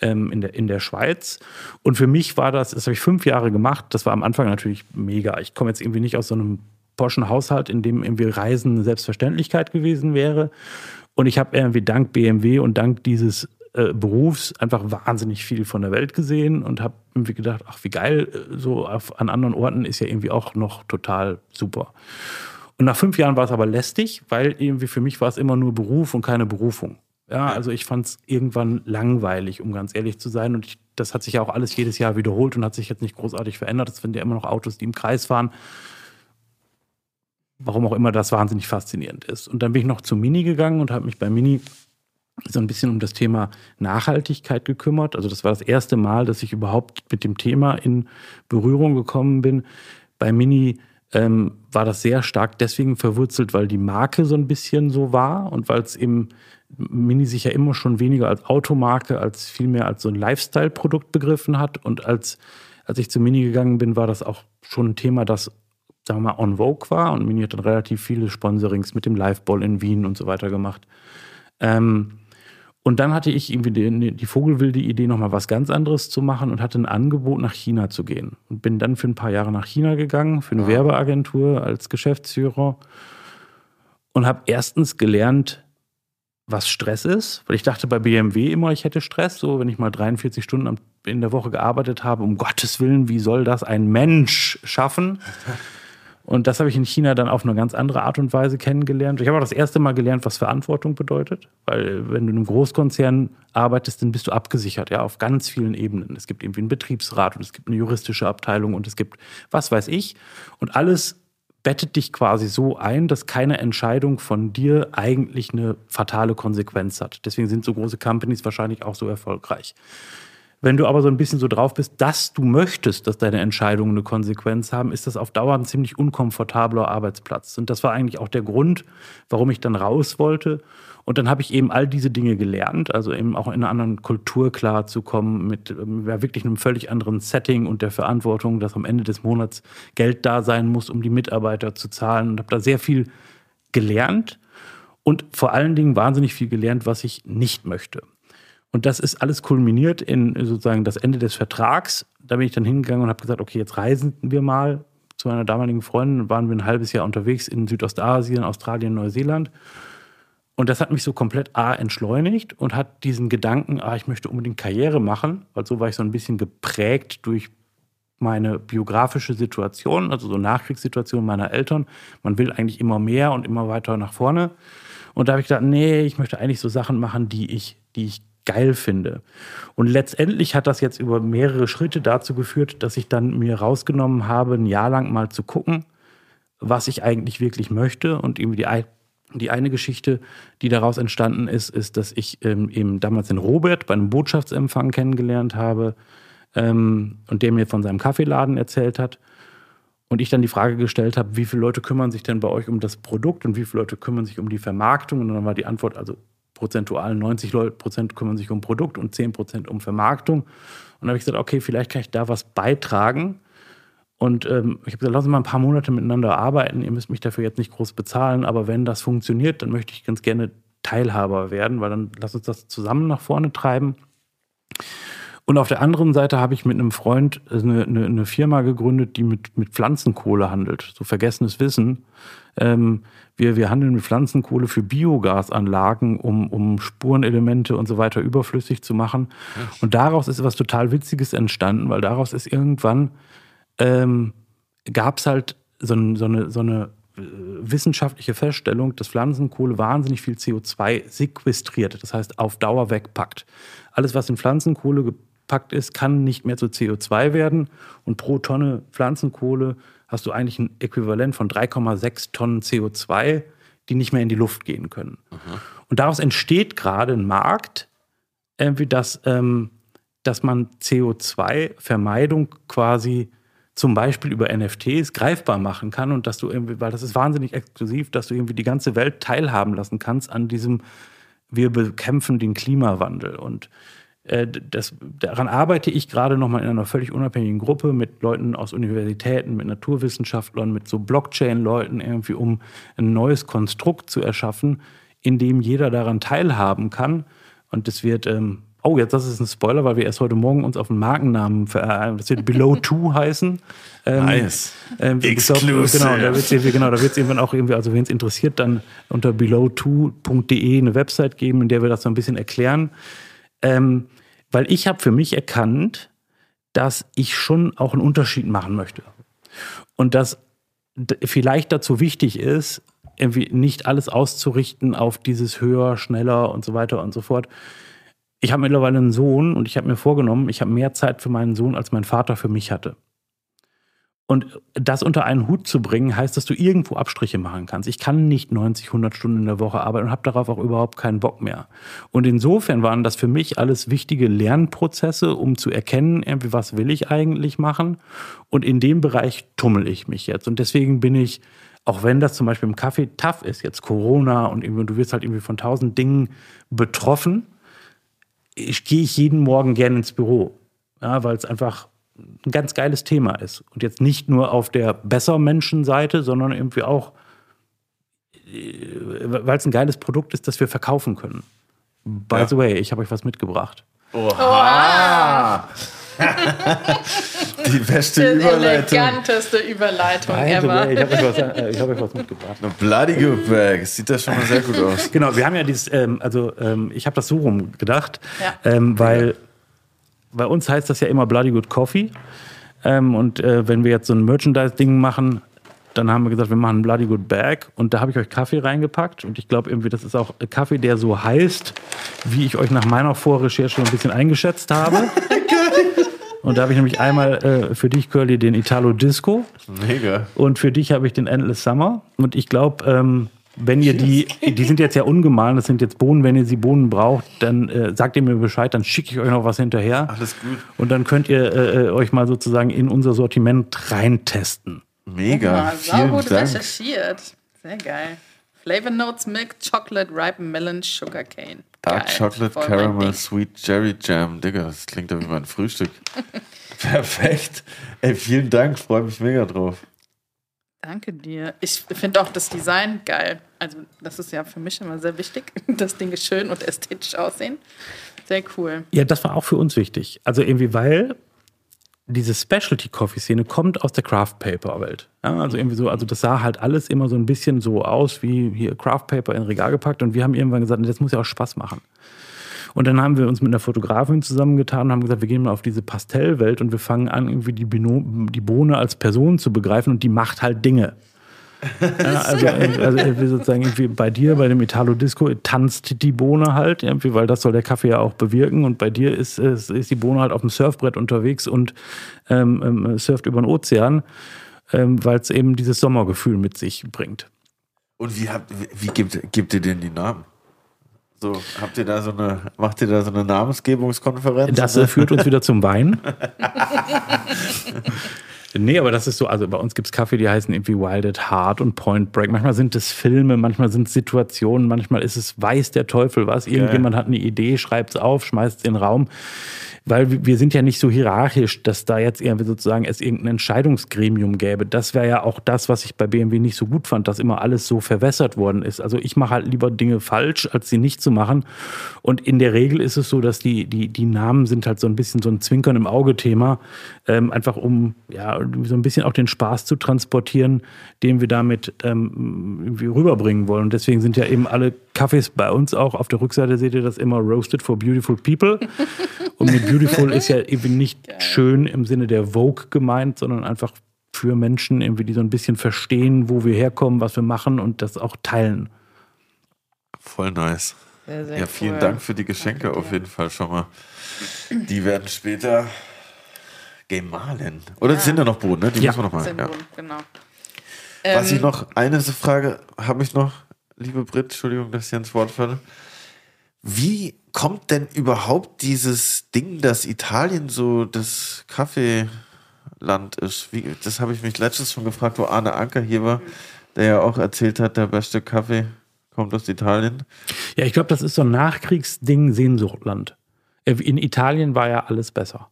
ähm, in, der, in der Schweiz. Und für mich war das, das habe ich fünf Jahre gemacht. Das war am Anfang natürlich mega. Ich komme jetzt irgendwie nicht aus so einem Porschen Haushalt, in dem irgendwie Reisen eine Selbstverständlichkeit gewesen wäre. Und ich habe irgendwie dank BMW und dank dieses äh, Berufs einfach wahnsinnig viel von der Welt gesehen und habe irgendwie gedacht, ach wie geil, äh, so auf, an anderen Orten ist ja irgendwie auch noch total super. Und nach fünf Jahren war es aber lästig, weil irgendwie für mich war es immer nur Beruf und keine Berufung. Ja, also ich fand es irgendwann langweilig, um ganz ehrlich zu sein. Und ich, das hat sich ja auch alles jedes Jahr wiederholt und hat sich jetzt nicht großartig verändert. Es sind ja immer noch Autos, die im Kreis fahren warum auch immer das wahnsinnig faszinierend ist. Und dann bin ich noch zu Mini gegangen und habe mich bei Mini so ein bisschen um das Thema Nachhaltigkeit gekümmert. Also das war das erste Mal, dass ich überhaupt mit dem Thema in Berührung gekommen bin. Bei Mini ähm, war das sehr stark deswegen verwurzelt, weil die Marke so ein bisschen so war und weil es eben Mini sich ja immer schon weniger als Automarke, als vielmehr als so ein Lifestyle-Produkt begriffen hat. Und als, als ich zu Mini gegangen bin, war das auch schon ein Thema, das sagen wir mal, on Vogue war und Mini hat dann relativ viele Sponsorings mit dem Liveball in Wien und so weiter gemacht. Ähm, und dann hatte ich irgendwie die, die vogelwilde Idee, nochmal was ganz anderes zu machen und hatte ein Angebot, nach China zu gehen. Und bin dann für ein paar Jahre nach China gegangen, für eine ja. Werbeagentur als Geschäftsführer. Und habe erstens gelernt, was Stress ist, weil ich dachte bei BMW immer, ich hätte Stress, so wenn ich mal 43 Stunden in der Woche gearbeitet habe, um Gottes Willen, wie soll das ein Mensch schaffen? Und das habe ich in China dann auf eine ganz andere Art und Weise kennengelernt. Ich habe auch das erste Mal gelernt, was Verantwortung bedeutet. Weil wenn du in einem Großkonzern arbeitest, dann bist du abgesichert, ja, auf ganz vielen Ebenen. Es gibt irgendwie einen Betriebsrat und es gibt eine juristische Abteilung und es gibt was weiß ich. Und alles bettet dich quasi so ein, dass keine Entscheidung von dir eigentlich eine fatale Konsequenz hat. Deswegen sind so große Companies wahrscheinlich auch so erfolgreich. Wenn du aber so ein bisschen so drauf bist, dass du möchtest, dass deine Entscheidungen eine Konsequenz haben, ist das auf Dauer ein ziemlich unkomfortabler Arbeitsplatz. Und das war eigentlich auch der Grund, warum ich dann raus wollte. Und dann habe ich eben all diese Dinge gelernt, also eben auch in einer anderen Kultur klarzukommen, mit ja, wirklich einem völlig anderen Setting und der Verantwortung, dass am Ende des Monats Geld da sein muss, um die Mitarbeiter zu zahlen. Und habe da sehr viel gelernt und vor allen Dingen wahnsinnig viel gelernt, was ich nicht möchte. Und das ist alles kulminiert in sozusagen das Ende des Vertrags. Da bin ich dann hingegangen und habe gesagt, okay, jetzt reisen wir mal zu meiner damaligen Freundin. Waren wir ein halbes Jahr unterwegs in Südostasien, Australien, Neuseeland. Und das hat mich so komplett A entschleunigt und hat diesen Gedanken, ah, ich möchte unbedingt Karriere machen, weil so war ich so ein bisschen geprägt durch meine biografische Situation, also so Nachkriegssituation meiner Eltern. Man will eigentlich immer mehr und immer weiter nach vorne. Und da habe ich gedacht, nee, ich möchte eigentlich so Sachen machen, die ich, die ich geil finde. Und letztendlich hat das jetzt über mehrere Schritte dazu geführt, dass ich dann mir rausgenommen habe, ein Jahr lang mal zu gucken, was ich eigentlich wirklich möchte. Und irgendwie die, die eine Geschichte, die daraus entstanden ist, ist, dass ich ähm, eben damals den Robert bei einem Botschaftsempfang kennengelernt habe ähm, und der mir von seinem Kaffeeladen erzählt hat. Und ich dann die Frage gestellt habe, wie viele Leute kümmern sich denn bei euch um das Produkt und wie viele Leute kümmern sich um die Vermarktung? Und dann war die Antwort also prozentual 90 Prozent kümmern sich um Produkt und 10 Prozent um Vermarktung. Und dann habe ich gesagt, okay, vielleicht kann ich da was beitragen. Und ähm, ich habe gesagt, lass uns mal ein paar Monate miteinander arbeiten. Ihr müsst mich dafür jetzt nicht groß bezahlen, aber wenn das funktioniert, dann möchte ich ganz gerne Teilhaber werden, weil dann lass uns das zusammen nach vorne treiben. Und auf der anderen Seite habe ich mit einem Freund eine, eine, eine Firma gegründet, die mit, mit Pflanzenkohle handelt. So vergessenes Wissen. Ähm, wir, wir handeln mit Pflanzenkohle für Biogasanlagen, um, um Spurenelemente und so weiter überflüssig zu machen. Und daraus ist etwas total Witziges entstanden, weil daraus ist irgendwann, ähm, gab es halt so, so eine, so eine äh, wissenschaftliche Feststellung, dass Pflanzenkohle wahnsinnig viel CO2 sequestriert, das heißt auf Dauer wegpackt. Alles, was in Pflanzenkohle gepackt ist, kann nicht mehr zu CO2 werden und pro Tonne Pflanzenkohle hast du eigentlich ein Äquivalent von 3,6 Tonnen CO2, die nicht mehr in die Luft gehen können. Aha. Und daraus entsteht gerade ein Markt, irgendwie, dass, ähm, dass man CO2-Vermeidung quasi zum Beispiel über NFTs greifbar machen kann und dass du irgendwie, weil das ist wahnsinnig exklusiv, dass du irgendwie die ganze Welt teilhaben lassen kannst an diesem, wir bekämpfen den Klimawandel. Und das, daran arbeite ich gerade nochmal in einer völlig unabhängigen Gruppe mit Leuten aus Universitäten, mit Naturwissenschaftlern, mit so Blockchain-Leuten irgendwie, um ein neues Konstrukt zu erschaffen, in dem jeder daran teilhaben kann. Und das wird, ähm, oh, jetzt das ist ein Spoiler, weil wir erst heute Morgen uns auf einen Markennamen, vereinigen. das wird Below Two heißen. Ähm, nice. Ähm, Exclusive. Glaub, genau, da wird es genau, irgendwann auch irgendwie, also wen es interessiert, dann unter below2.de eine Website geben, in der wir das so ein bisschen erklären. Ähm, weil ich habe für mich erkannt, dass ich schon auch einen Unterschied machen möchte. Und dass vielleicht dazu wichtig ist, irgendwie nicht alles auszurichten auf dieses höher, schneller und so weiter und so fort. Ich habe mittlerweile einen Sohn und ich habe mir vorgenommen, ich habe mehr Zeit für meinen Sohn, als mein Vater für mich hatte. Und das unter einen Hut zu bringen, heißt, dass du irgendwo Abstriche machen kannst. Ich kann nicht 90, 100 Stunden in der Woche arbeiten und habe darauf auch überhaupt keinen Bock mehr. Und insofern waren das für mich alles wichtige Lernprozesse, um zu erkennen, irgendwie, was will ich eigentlich machen. Und in dem Bereich tummel ich mich jetzt. Und deswegen bin ich, auch wenn das zum Beispiel im Kaffee tough ist, jetzt Corona und du wirst halt irgendwie von tausend Dingen betroffen, gehe ich jeden Morgen gerne ins Büro. Ja, weil es einfach ein ganz geiles Thema ist. Und jetzt nicht nur auf der Besser-Menschen-Seite, sondern irgendwie auch, äh, weil es ein geiles Produkt ist, das wir verkaufen können. By ja. the way, ich habe euch was mitgebracht. Oha! Die beste Die Überleitung. eleganteste Überleitung By ever. way, ich habe euch, was, äh, ich hab euch was mitgebracht. Eine Bloody Good Bag. Sieht das schon mal sehr gut aus. Genau, wir haben ja dieses, ähm, also ähm, ich habe das so rum gedacht, Ja. ähm, weil bei uns heißt das ja immer Bloody Good Coffee. Ähm, und äh, wenn wir jetzt so ein Merchandise-Ding machen, dann haben wir gesagt, wir machen einen Bloody Good Bag und da habe ich euch Kaffee reingepackt und ich glaube irgendwie, das ist auch Kaffee, der so heißt, wie ich euch nach meiner Vorrecherche ein bisschen eingeschätzt habe. Und da habe ich nämlich einmal äh, für dich, Curly, den Italo Disco. Mega. Und für dich habe ich den Endless Summer. Und ich glaube, ähm, wenn ihr die, die sind jetzt ja ungemahlen, das sind jetzt Bohnen, wenn ihr sie Bohnen braucht, dann äh, sagt ihr mir Bescheid, dann schicke ich euch noch was hinterher. Alles gut. Und dann könnt ihr äh, euch mal sozusagen in unser Sortiment reintesten. Mega. Saugut Dank. recherchiert. Sehr geil. Flavor Notes Milk, Chocolate, Ripe Melon, Sugar Cane. Dark Geil. Chocolate Voll Caramel. Sweet Cherry Jam. Digga, das klingt ja wie mein Frühstück. Perfekt. Ey, vielen Dank. Freue mich mega drauf. Danke dir. Ich finde auch das Design geil. Also, das ist ja für mich immer sehr wichtig. Das Ding ist schön und ästhetisch aussehen. Sehr cool. Ja, das war auch für uns wichtig. Also irgendwie, weil diese Specialty-Coffee-Szene kommt aus der Craft-Paper-Welt. Ja, also irgendwie so, also das sah halt alles immer so ein bisschen so aus wie hier Craft-Paper in Regal gepackt und wir haben irgendwann gesagt, das muss ja auch Spaß machen. Und dann haben wir uns mit einer Fotografin zusammengetan und haben gesagt, wir gehen mal auf diese Pastellwelt und wir fangen an, irgendwie die, Bino die Bohne als Person zu begreifen und die macht halt Dinge. Ja, also, also irgendwie sozusagen irgendwie bei dir, bei dem Italo Disco, tanzt die Bohne halt, irgendwie, weil das soll der Kaffee ja auch bewirken. Und bei dir ist, ist, ist die Bohne halt auf dem Surfbrett unterwegs und ähm, ähm, surft über den Ozean, ähm, weil es eben dieses Sommergefühl mit sich bringt. Und wie habt wie, wie gibt, gibt ihr denn die Namen? So, habt ihr da so eine, macht ihr da so eine Namensgebungskonferenz? Das äh, führt uns wieder zum Wein. Nee, aber das ist so, also bei uns gibt es Kaffee, die heißen irgendwie Wild at Heart und Point Break. Manchmal sind es Filme, manchmal sind es Situationen, manchmal ist es weiß der Teufel was. Irgendjemand hat eine Idee, schreibt es auf, schmeißt es in den Raum. Weil wir- sind ja nicht so hierarchisch, dass da jetzt irgendwie sozusagen es irgendein Entscheidungsgremium gäbe. Das wäre ja auch das, was ich bei BMW nicht so gut fand, dass immer alles so verwässert worden ist. Also ich mache halt lieber Dinge falsch, als sie nicht zu machen. Und in der Regel ist es so, dass die, die, die Namen sind halt so ein bisschen so ein Zwinkern im Auge-Thema. Ähm, einfach um ja so ein bisschen auch den Spaß zu transportieren, den wir damit ähm, rüberbringen wollen. Und deswegen sind ja eben alle Kaffees bei uns auch. Auf der Rückseite seht ihr das immer Roasted for Beautiful People. Und mit Beautiful ist ja eben nicht schön im Sinne der Vogue gemeint, sondern einfach für Menschen, irgendwie, die so ein bisschen verstehen, wo wir herkommen, was wir machen und das auch teilen. Voll nice. Sehr, sehr Ja, vielen cool. Dank für die Geschenke Danke auf jeden Fall schon mal. Die werden später gemahlen. Oder sind da noch Bohnen, ne? Die Ja. müssen wir noch mal. Sehr Ja. genau. Was Ähm, ich noch, eine Frage habe ich noch, liebe Brit, Entschuldigung, dass ich hier ins Wort falle. Wie kommt denn überhaupt dieses Ding, dass Italien so das Kaffeeland ist? Wie, das habe ich mich letztens schon gefragt, wo Arne Anker hier war, der ja auch erzählt hat, der beste Kaffee kommt aus Italien. Ja, ich glaube, das ist so ein Nachkriegsding, Sehnsuchtland. Äh, In Italien war ja alles besser.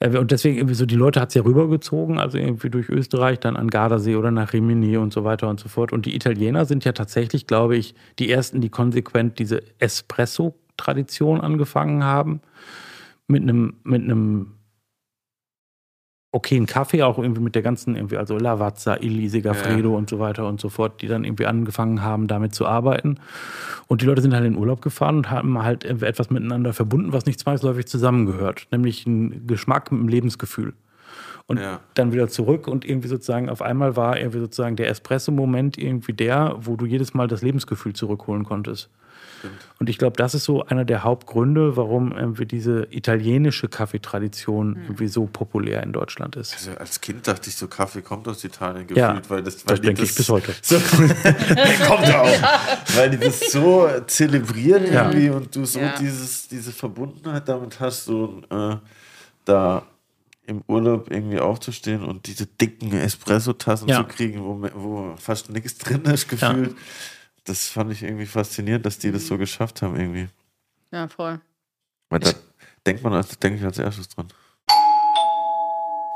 Äh, Und deswegen irgendwie so, die Leute hat es ja rübergezogen, also irgendwie durch Österreich, dann an Gardasee oder nach Rimini und so weiter und so fort. Und die Italiener sind ja tatsächlich, glaube ich, die ersten, die konsequent diese Espresso-Tradition angefangen haben. Mit einem, mit einem okayen Kaffee, auch irgendwie mit der ganzen, irgendwie, also Lavazza, Illy, Segafredo und so weiter und so fort, die dann irgendwie angefangen haben, damit zu arbeiten. Und die Leute sind halt in Urlaub gefahren und haben halt etwas miteinander verbunden, was nicht zwangsläufig zusammengehört, nämlich ein Geschmack mit einem Lebensgefühl. Und Ja. dann wieder zurück und irgendwie sozusagen auf einmal war irgendwie sozusagen der Espresso-Moment irgendwie der, wo du jedes Mal das Lebensgefühl zurückholen konntest. Und ich glaube, das ist so einer der Hauptgründe, warum irgendwie diese italienische Kaffeetradition irgendwie so populär in Deutschland ist. Also als Kind dachte ich so, Kaffee kommt aus Italien Ja, gefühlt, weil das, das weil die denke ich bis heute. So, kommt ja auch. Weil die das so zelebrieren Ja. irgendwie und du so Ja. dieses, diese Verbundenheit damit hast, so äh, da im Urlaub irgendwie aufzustehen und diese dicken Espresso-Tassen Ja. zu kriegen, wo, wo fast nichts drin ist, gefühlt. Das fand ich irgendwie faszinierend, dass die das so geschafft haben irgendwie. Ja, voll. Weil da denkt man, als denke ich als erstes dran.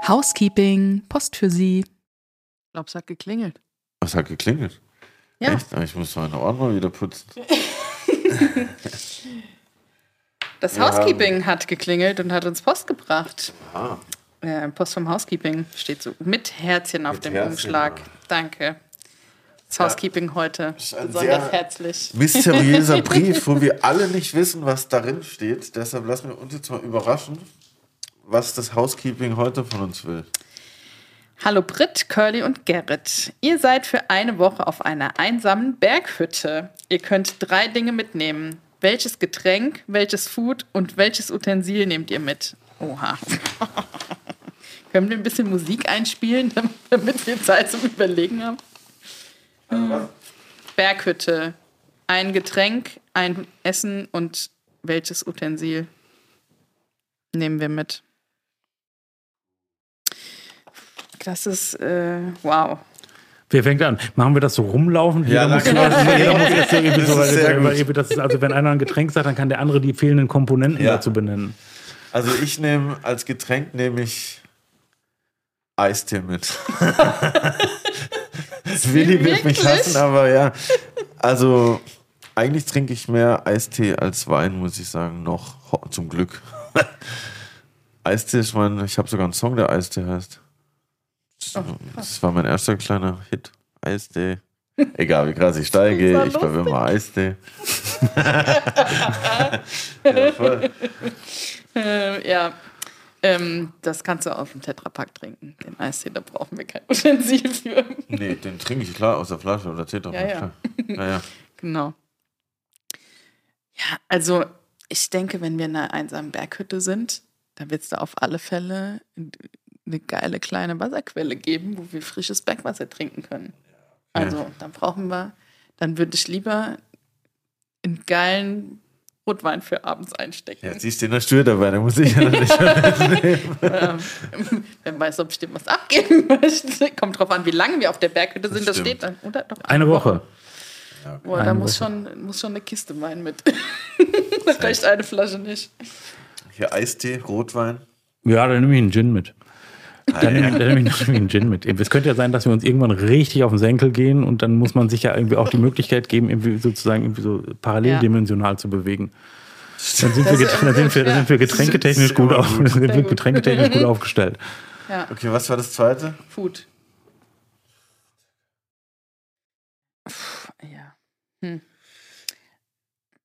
Housekeeping, Post für Sie. Ich glaube, es hat geklingelt. Was hat geklingelt? Ja. Echt? Aber ich muss meine Ordner wieder putzen. Das Wir Housekeeping hat geklingelt und hat uns Post gebracht. Ah. Post vom Housekeeping steht so mit Herzchen auf Mit dem Herzchen, Umschlag. ja. Danke. Das Ja. Housekeeping heute Ist ein besonders sehr- herzlich. mysteriöser Brief, wo wir alle nicht wissen, was darin steht. Deshalb lassen wir uns jetzt mal überraschen, was das Housekeeping heute von uns will. Hallo Britt, Curly und Gerrit. Ihr seid für eine Woche auf einer einsamen Berghütte. Ihr könnt drei Dinge mitnehmen. Welches Getränk, welches Food und welches Utensil nehmt ihr mit? Oha. Können wir ein bisschen Musik einspielen, damit wir Zeit zum Überlegen haben? Berghütte. Ein Getränk, ein Essen und welches Utensil nehmen wir mit? Das ist, äh, wow. Wer fängt an? Machen wir das so rumlaufen? Ja, muss, jeder muss so irgendwie so, weil, weil, das ist, also wenn einer ein Getränk sagt, dann kann der andere die fehlenden Komponenten Ja. dazu benennen. Also ich nehme als Getränk nehme ich Eistee mit. Willi wird mich hassen, aber ja. Also eigentlich trinke ich mehr Eistee als Wein, muss ich sagen, noch zum Glück. Eistee ist mein, ich habe sogar einen Song, der Eistee heißt. Oh, Das war mein erster kleiner Hit. Eistee. Egal wie krass ich steige, ich bin immer Eistee. ja, voll. Äh, ja. Ähm, das kannst du auf dem Tetrapack trinken. Den Eistee, da brauchen wir kein Utensil für. Nee, den trinke ich klar aus der Flasche oder Tetra. Ja, ja. Ja, ja. Genau. Ja, also ich denke, wenn wir in einer einsamen Berghütte sind, dann wird es da auf alle Fälle eine geile kleine Wasserquelle geben, wo wir frisches Bergwasser trinken können. Also dann brauchen wir, dann würde ich lieber einen geilen Rotwein für abends einstecken. Ja, siehst du, in der Stür dabei, da muss ich ja noch nicht. Ähm, wer weiß, ob ich dem was abgeben möchte. Kommt drauf an, wie lange wir auf der Berghütte sind. Das, stimmt. steht dann. Oder? Doch, Eine Woche. Boah, da Eine muss Woche. schon, muss schon eine Kiste Wein mit. da reicht eine Flasche nicht. Hier Eistee, Rotwein. Ja, dann nehme ich einen Gin mit. Dann nehme ich, dann nehme ich dann nehme ich einen Gin mit. Es könnte ja sein, dass wir uns irgendwann richtig auf den Senkel gehen und dann muss man sich ja irgendwie auch die Möglichkeit geben, irgendwie sozusagen irgendwie so paralleldimensional zu bewegen. Dann sind, wir, Das dann sind, wir, dann sind wir getränketechnisch gut, auf, gut. sind wir getränketechnisch gut aufgestellt. Ja, Okay, was war das zweite? Food. Puh, ja. Hm.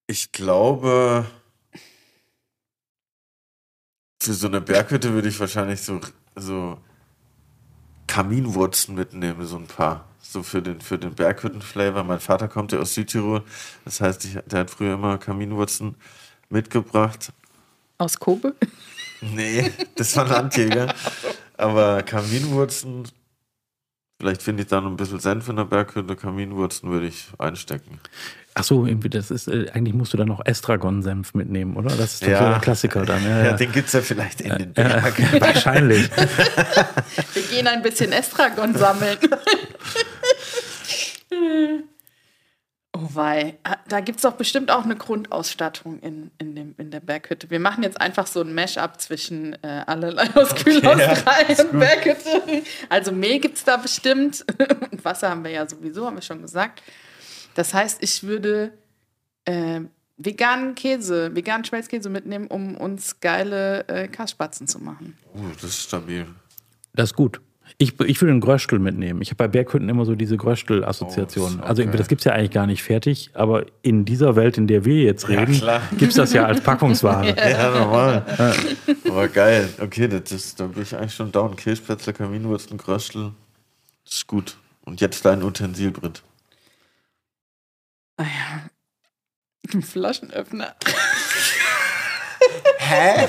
Ich glaube, für so eine Berghütte würde ich wahrscheinlich so, so Kaminwurzen mitnehmen, so ein paar. So für den, für den Berghütten-Flavor. Mein Vater kommt ja aus Südtirol. Das heißt, ich, der hat früher immer Kaminwurzen mitgebracht. Aus Kobe? Nee, das war Landjäger. Aber Kaminwurzen, vielleicht finde ich da noch ein bisschen Senf in der Berghütte. Kaminwurzen würde ich einstecken. Ach so, irgendwie, das ist, äh, eigentlich musst du dann noch Estragon-Senf mitnehmen, oder? Das ist doch Ja. so der Klassiker dann. Ja, Ja, ja. den gibt es ja vielleicht in den Ja, Bergen. wahrscheinlich. Wir gehen ein bisschen Estragon sammeln. oh wei. Ah, Da gibt es doch bestimmt auch eine Grundausstattung in, in, dem, in der Berghütte. Wir machen jetzt einfach so ein Mash-up zwischen äh, allerlei aus Kühlhaus ja, 3 und Berghütte. Also Mehl gibt es da bestimmt. Und Wasser haben wir ja sowieso, haben wir schon gesagt. Das heißt, ich würde äh, veganen Käse, veganen Schmelzkäse mitnehmen, um uns geile äh, Kassspatzen zu machen. Uh, das ist stabil. Das ist gut. Ich, ich würde einen Gröstel mitnehmen. Ich habe bei Berghütten immer so diese Gröstel-Assoziation. Oh, Also okay. das gibt es ja eigentlich gar nicht fertig, aber in dieser Welt, in der wir jetzt Ja, reden, klar. gibt es das ja als Packungsware. Ja, normal. Aber geil. Okay, das ist, da bin ich eigentlich schon down. Kirschplätzle, Kaminwurzeln, Gröstel. Das ist gut. Und jetzt dein Utensil, Brit. Ah ja. Ein Flaschenöffner. Hä?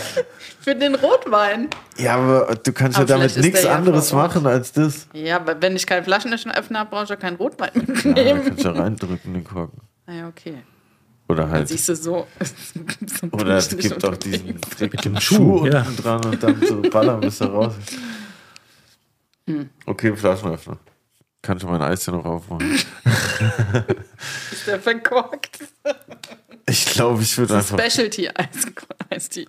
Für den Rotwein. Ja, aber du kannst Aber ja damit ist nichts der ja anderes machen als das. Ja, aber wenn ich keinen Flaschenöffner habe, brauche ich auch keinen Rotwein Ja, mitnehmen. kannst du ja reindrücken, den Korken. Ah ja, okay. Oder Dann halt. siehst du so. so Oder es gibt auch diesen Mit dem Schuh Schuh, unten ja. dran und dann so ballern bis da raus. Hm. Okay, Flaschenöffner. Kannst du mein Eis hier noch aufmachen? Ist der verkorkt? Ich glaube, ich würde einfach. Specialty-Eis. Eistee.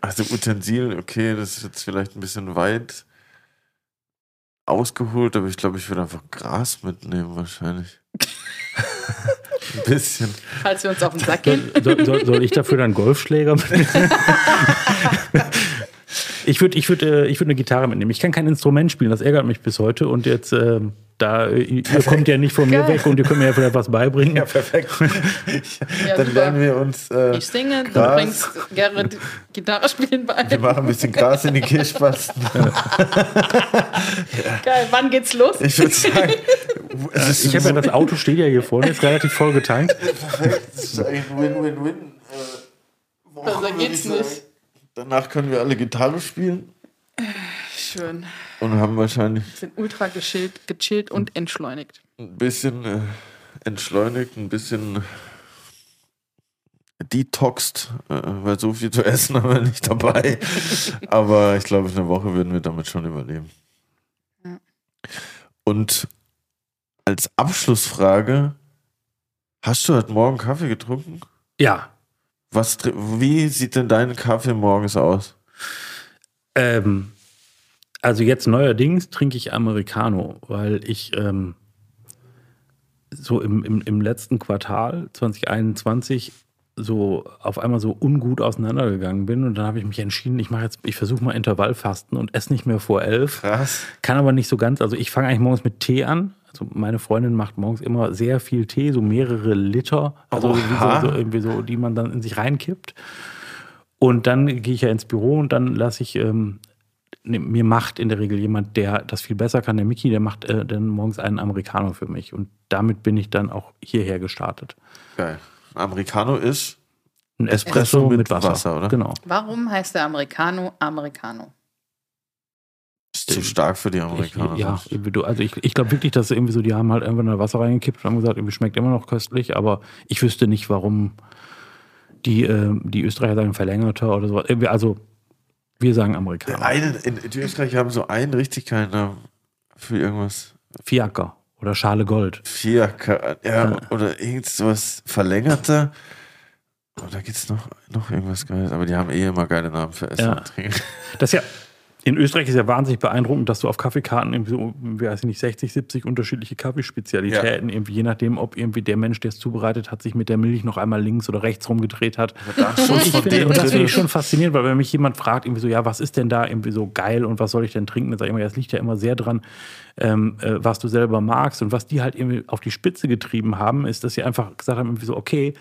Also Utensil, okay, das ist jetzt vielleicht ein bisschen weit ausgeholt, aber ich glaube, ich würde einfach Gras mitnehmen wahrscheinlich. ein bisschen. Falls wir uns auf den Sack gehen. Soll, soll, soll ich dafür dann Golfschläger mitnehmen? Ich würde ich würd, äh, ich würd eine Gitarre mitnehmen. Ich kann kein Instrument spielen, das ärgert mich bis heute. Und jetzt, äh, da, ihr kommt ja nicht von mir Geil. weg und ihr könnt mir ja vielleicht was beibringen. Ja, perfekt. Ja, Dann super. lernen wir uns. Äh, Ich singe, du Gras. bringst Gerrit Gitarre spielen bei. Wir machen ein bisschen Gras in die Kirschbasten. Geil, wann geht's los? Ich würde sagen, es ist Ich habe ja das Auto steht ja hier vorne, ist relativ voll getankt. perfekt. Es ist eigentlich Win-Win-Win. Äh, würd geht's ich sagen. nicht. Danach können wir alle Gitarre spielen Schön. und haben wahrscheinlich Sind ultra gechillt, gechillt und entschleunigt. ein bisschen äh, entschleunigt, ein bisschen detoxed, äh, weil so viel zu essen haben wir nicht dabei. Aber ich glaube, eine Woche würden wir damit schon überleben. Ja. Und als Abschlussfrage, hast du heute Morgen Kaffee getrunken? Ja. Was, wie sieht denn dein Kaffee morgens aus? Ähm, also jetzt neuerdings trinke ich Americano, weil ich ähm, so im, im, im letzten Quartal 2021 so auf einmal so ungut auseinandergegangen bin und dann habe ich mich entschieden, ich mache jetzt, ich versuche mal Intervallfasten und esse nicht mehr vor elf. Krass. Kann aber nicht so ganz. Also ich fange eigentlich morgens mit Tee an. Also meine Freundin macht morgens immer sehr viel Tee, so mehrere Liter, also so, so irgendwie so, die man dann in sich reinkippt. Und dann gehe ich ja ins Büro und dann lasse ich, ähm, ne, mir macht in der Regel jemand, der das viel besser kann, der Mickey, der macht äh, dann morgens einen Americano für mich. Und damit bin ich dann auch hierher gestartet. Geil. Americano ist Ein Espresso, Espresso mit, mit Wasser. Wasser, oder? Genau. Warum heißt der Americano Americano? Zu stark für die Amerikaner. Ich, ja, du- also ich, ich glaube wirklich, dass sie irgendwie so, die haben halt irgendwann da Wasser reingekippt und haben gesagt, irgendwie schmeckt immer noch köstlich, aber ich wüsste nicht, warum die, äh, die Österreicher sagen verlängerter oder so. Irgendwie, Also wir sagen Amerikaner. Eine, in, in Österreich haben so einen richtig keinen Namen für irgendwas. Fiaker oder Schale Gold. Vier, Ka- ja, oder irgendwas verlängerter. Und da gibt es noch, noch irgendwas Geiles. Aber die haben eh immer geile Namen für Essen Ja. und Trinken. Das ist ja, in Österreich ist ja wahnsinnig beeindruckend, dass du auf Kaffeekarten irgendwie weiß ich nicht, 60, 70 unterschiedliche Kaffeespezialitäten, irgendwie je nachdem, ob irgendwie der Mensch, der es zubereitet hat, sich mit der Milch noch einmal links oder rechts rumgedreht hat. Und, ich finde, und das finde ich ist. schon faszinierend, weil wenn mich jemand fragt, irgendwie so, ja, was ist denn da irgendwie so geil und was soll ich denn trinken, dann sage ich immer, ja, es liegt ja immer sehr dran, ähm, äh, was du selber magst. Und was die halt irgendwie auf die Spitze getrieben haben, ist, dass sie einfach gesagt haben, irgendwie so, okay,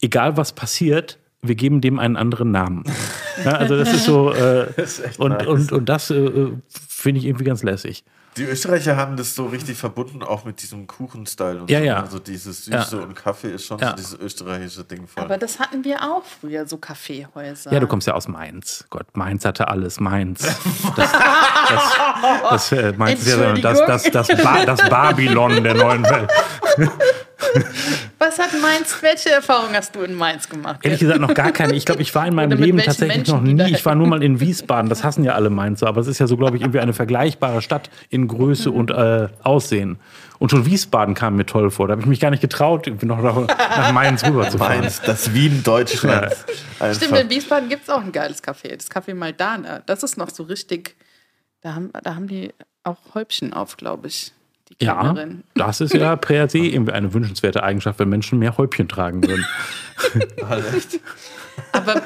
egal was passiert, wir geben dem einen anderen Namen. Ja, also das ist so, äh, und, nice. und, und das äh, finde ich irgendwie ganz lässig. Die Österreicher haben das so richtig verbunden, auch mit diesem Kuchen-Style und Ja, so. ja. Also dieses Süße Ja. und Kaffee ist schon Ja. so dieses österreichische Ding voll. Aber das hatten wir auch früher, so Kaffeehäuser. Ja, du kommst ja aus Mainz. Gott, Mainz hatte alles. Mainz. Das, das, das, äh, Mainz ist ja das, das, das, ba das Babylon der neuen Welt. Was hat Mainz, welche Erfahrung hast du in Mainz gemacht? Ehrlich gesagt noch gar keine. Ich glaube, ich war in meinem Leben tatsächlich Menschen, noch nie. Ich war nur mal in Wiesbaden. Das hassen ja alle Mainzer. Aber es ist ja so, glaube ich, irgendwie eine vergleichbare Stadt in Größe und äh, Aussehen. Und schon Wiesbaden kam mir toll vor. Da habe ich mich gar nicht getraut, irgendwie noch nach, nach Mainz rüberzufahren. Mainz, das Wien Deutschlands. Einfach. Stimmt, in Wiesbaden gibt es auch ein geiles Café, das Café Maldana. Das ist noch so richtig, da haben, da haben die auch Häubchen auf, glaube ich, die Ja, das ist ja per se irgendwie eine wünschenswerte Eigenschaft, wenn Menschen mehr Häubchen tragen würden. Aber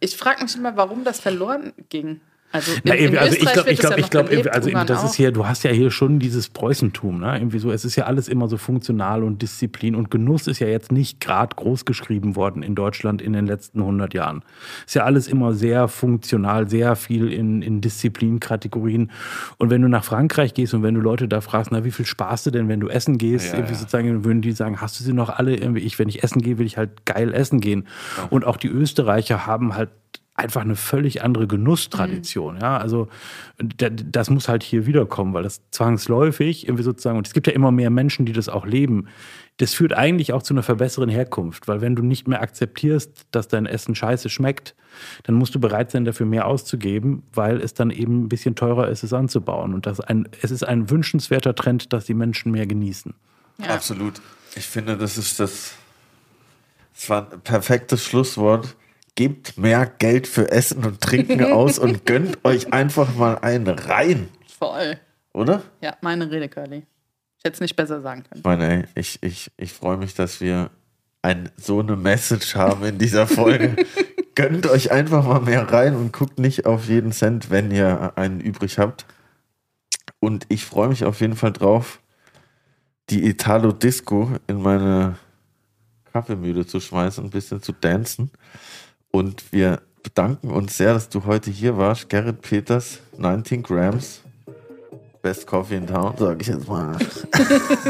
ich frage mich immer, warum das verloren ging. Also, in, Na, in also ich glaube, ich glaube, ja ich glaube, also das ist auch. hier, du hast ja hier schon dieses Preußentum, ne? Irgendwie so, es ist ja alles immer so funktional und Disziplin und Genuss ist ja jetzt nicht gerade groß geschrieben worden in Deutschland in den letzten 100 Jahren. Ist ja alles immer sehr funktional, sehr viel in, in Disziplinkategorien. Und wenn du nach Frankreich gehst und wenn du Leute da fragst, na, wie viel sparst du denn, wenn du essen gehst, Ja, irgendwie ja. sozusagen, würden die sagen, hast du sie noch alle irgendwie, ich, wenn ich essen gehe, will ich halt geil essen gehen. Und auch die Österreicher haben halt einfach eine völlig andere Genusstradition. Ja, also da- das muss halt hier wiederkommen, weil das zwangsläufig irgendwie sozusagen, und es gibt ja immer mehr Menschen, die das auch leben. Das führt eigentlich auch zu einer verbesseren Herkunft, weil wenn du nicht mehr akzeptierst, dass dein Essen scheiße schmeckt, dann musst du bereit sein, dafür mehr auszugeben, weil es dann eben ein bisschen teurer ist, es anzubauen. Und das ein, es ist ein wünschenswerter Trend, dass die Menschen mehr genießen. Ja. Absolut. Ich finde, das ist das. Das war ein perfektes Schlusswort. Gebt mehr Geld für Essen und Trinken aus und gönnt euch einfach mal einen rein, Voll. oder? Ja, meine Rede, Curly. Ich hätte es nicht besser sagen können. Ich meine, ey, ich, ich, ich freue mich, dass wir ein, so eine Message haben in dieser Folge. Gönnt euch einfach mal mehr rein und guckt nicht auf jeden Cent, wenn ihr einen übrig habt. Und ich freue mich auf jeden Fall drauf, die Italo Disco in meine Kaffeemühle zu schmeißen, ein bisschen zu dancen. Und wir bedanken uns sehr, dass du heute hier warst. Gerrit Peters, 19 Grams. Best Coffee in Town, sage ich jetzt mal.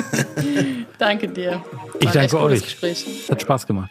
Danke dir. Ich War echt danke euch. Gespräch. Hat Spaß gemacht.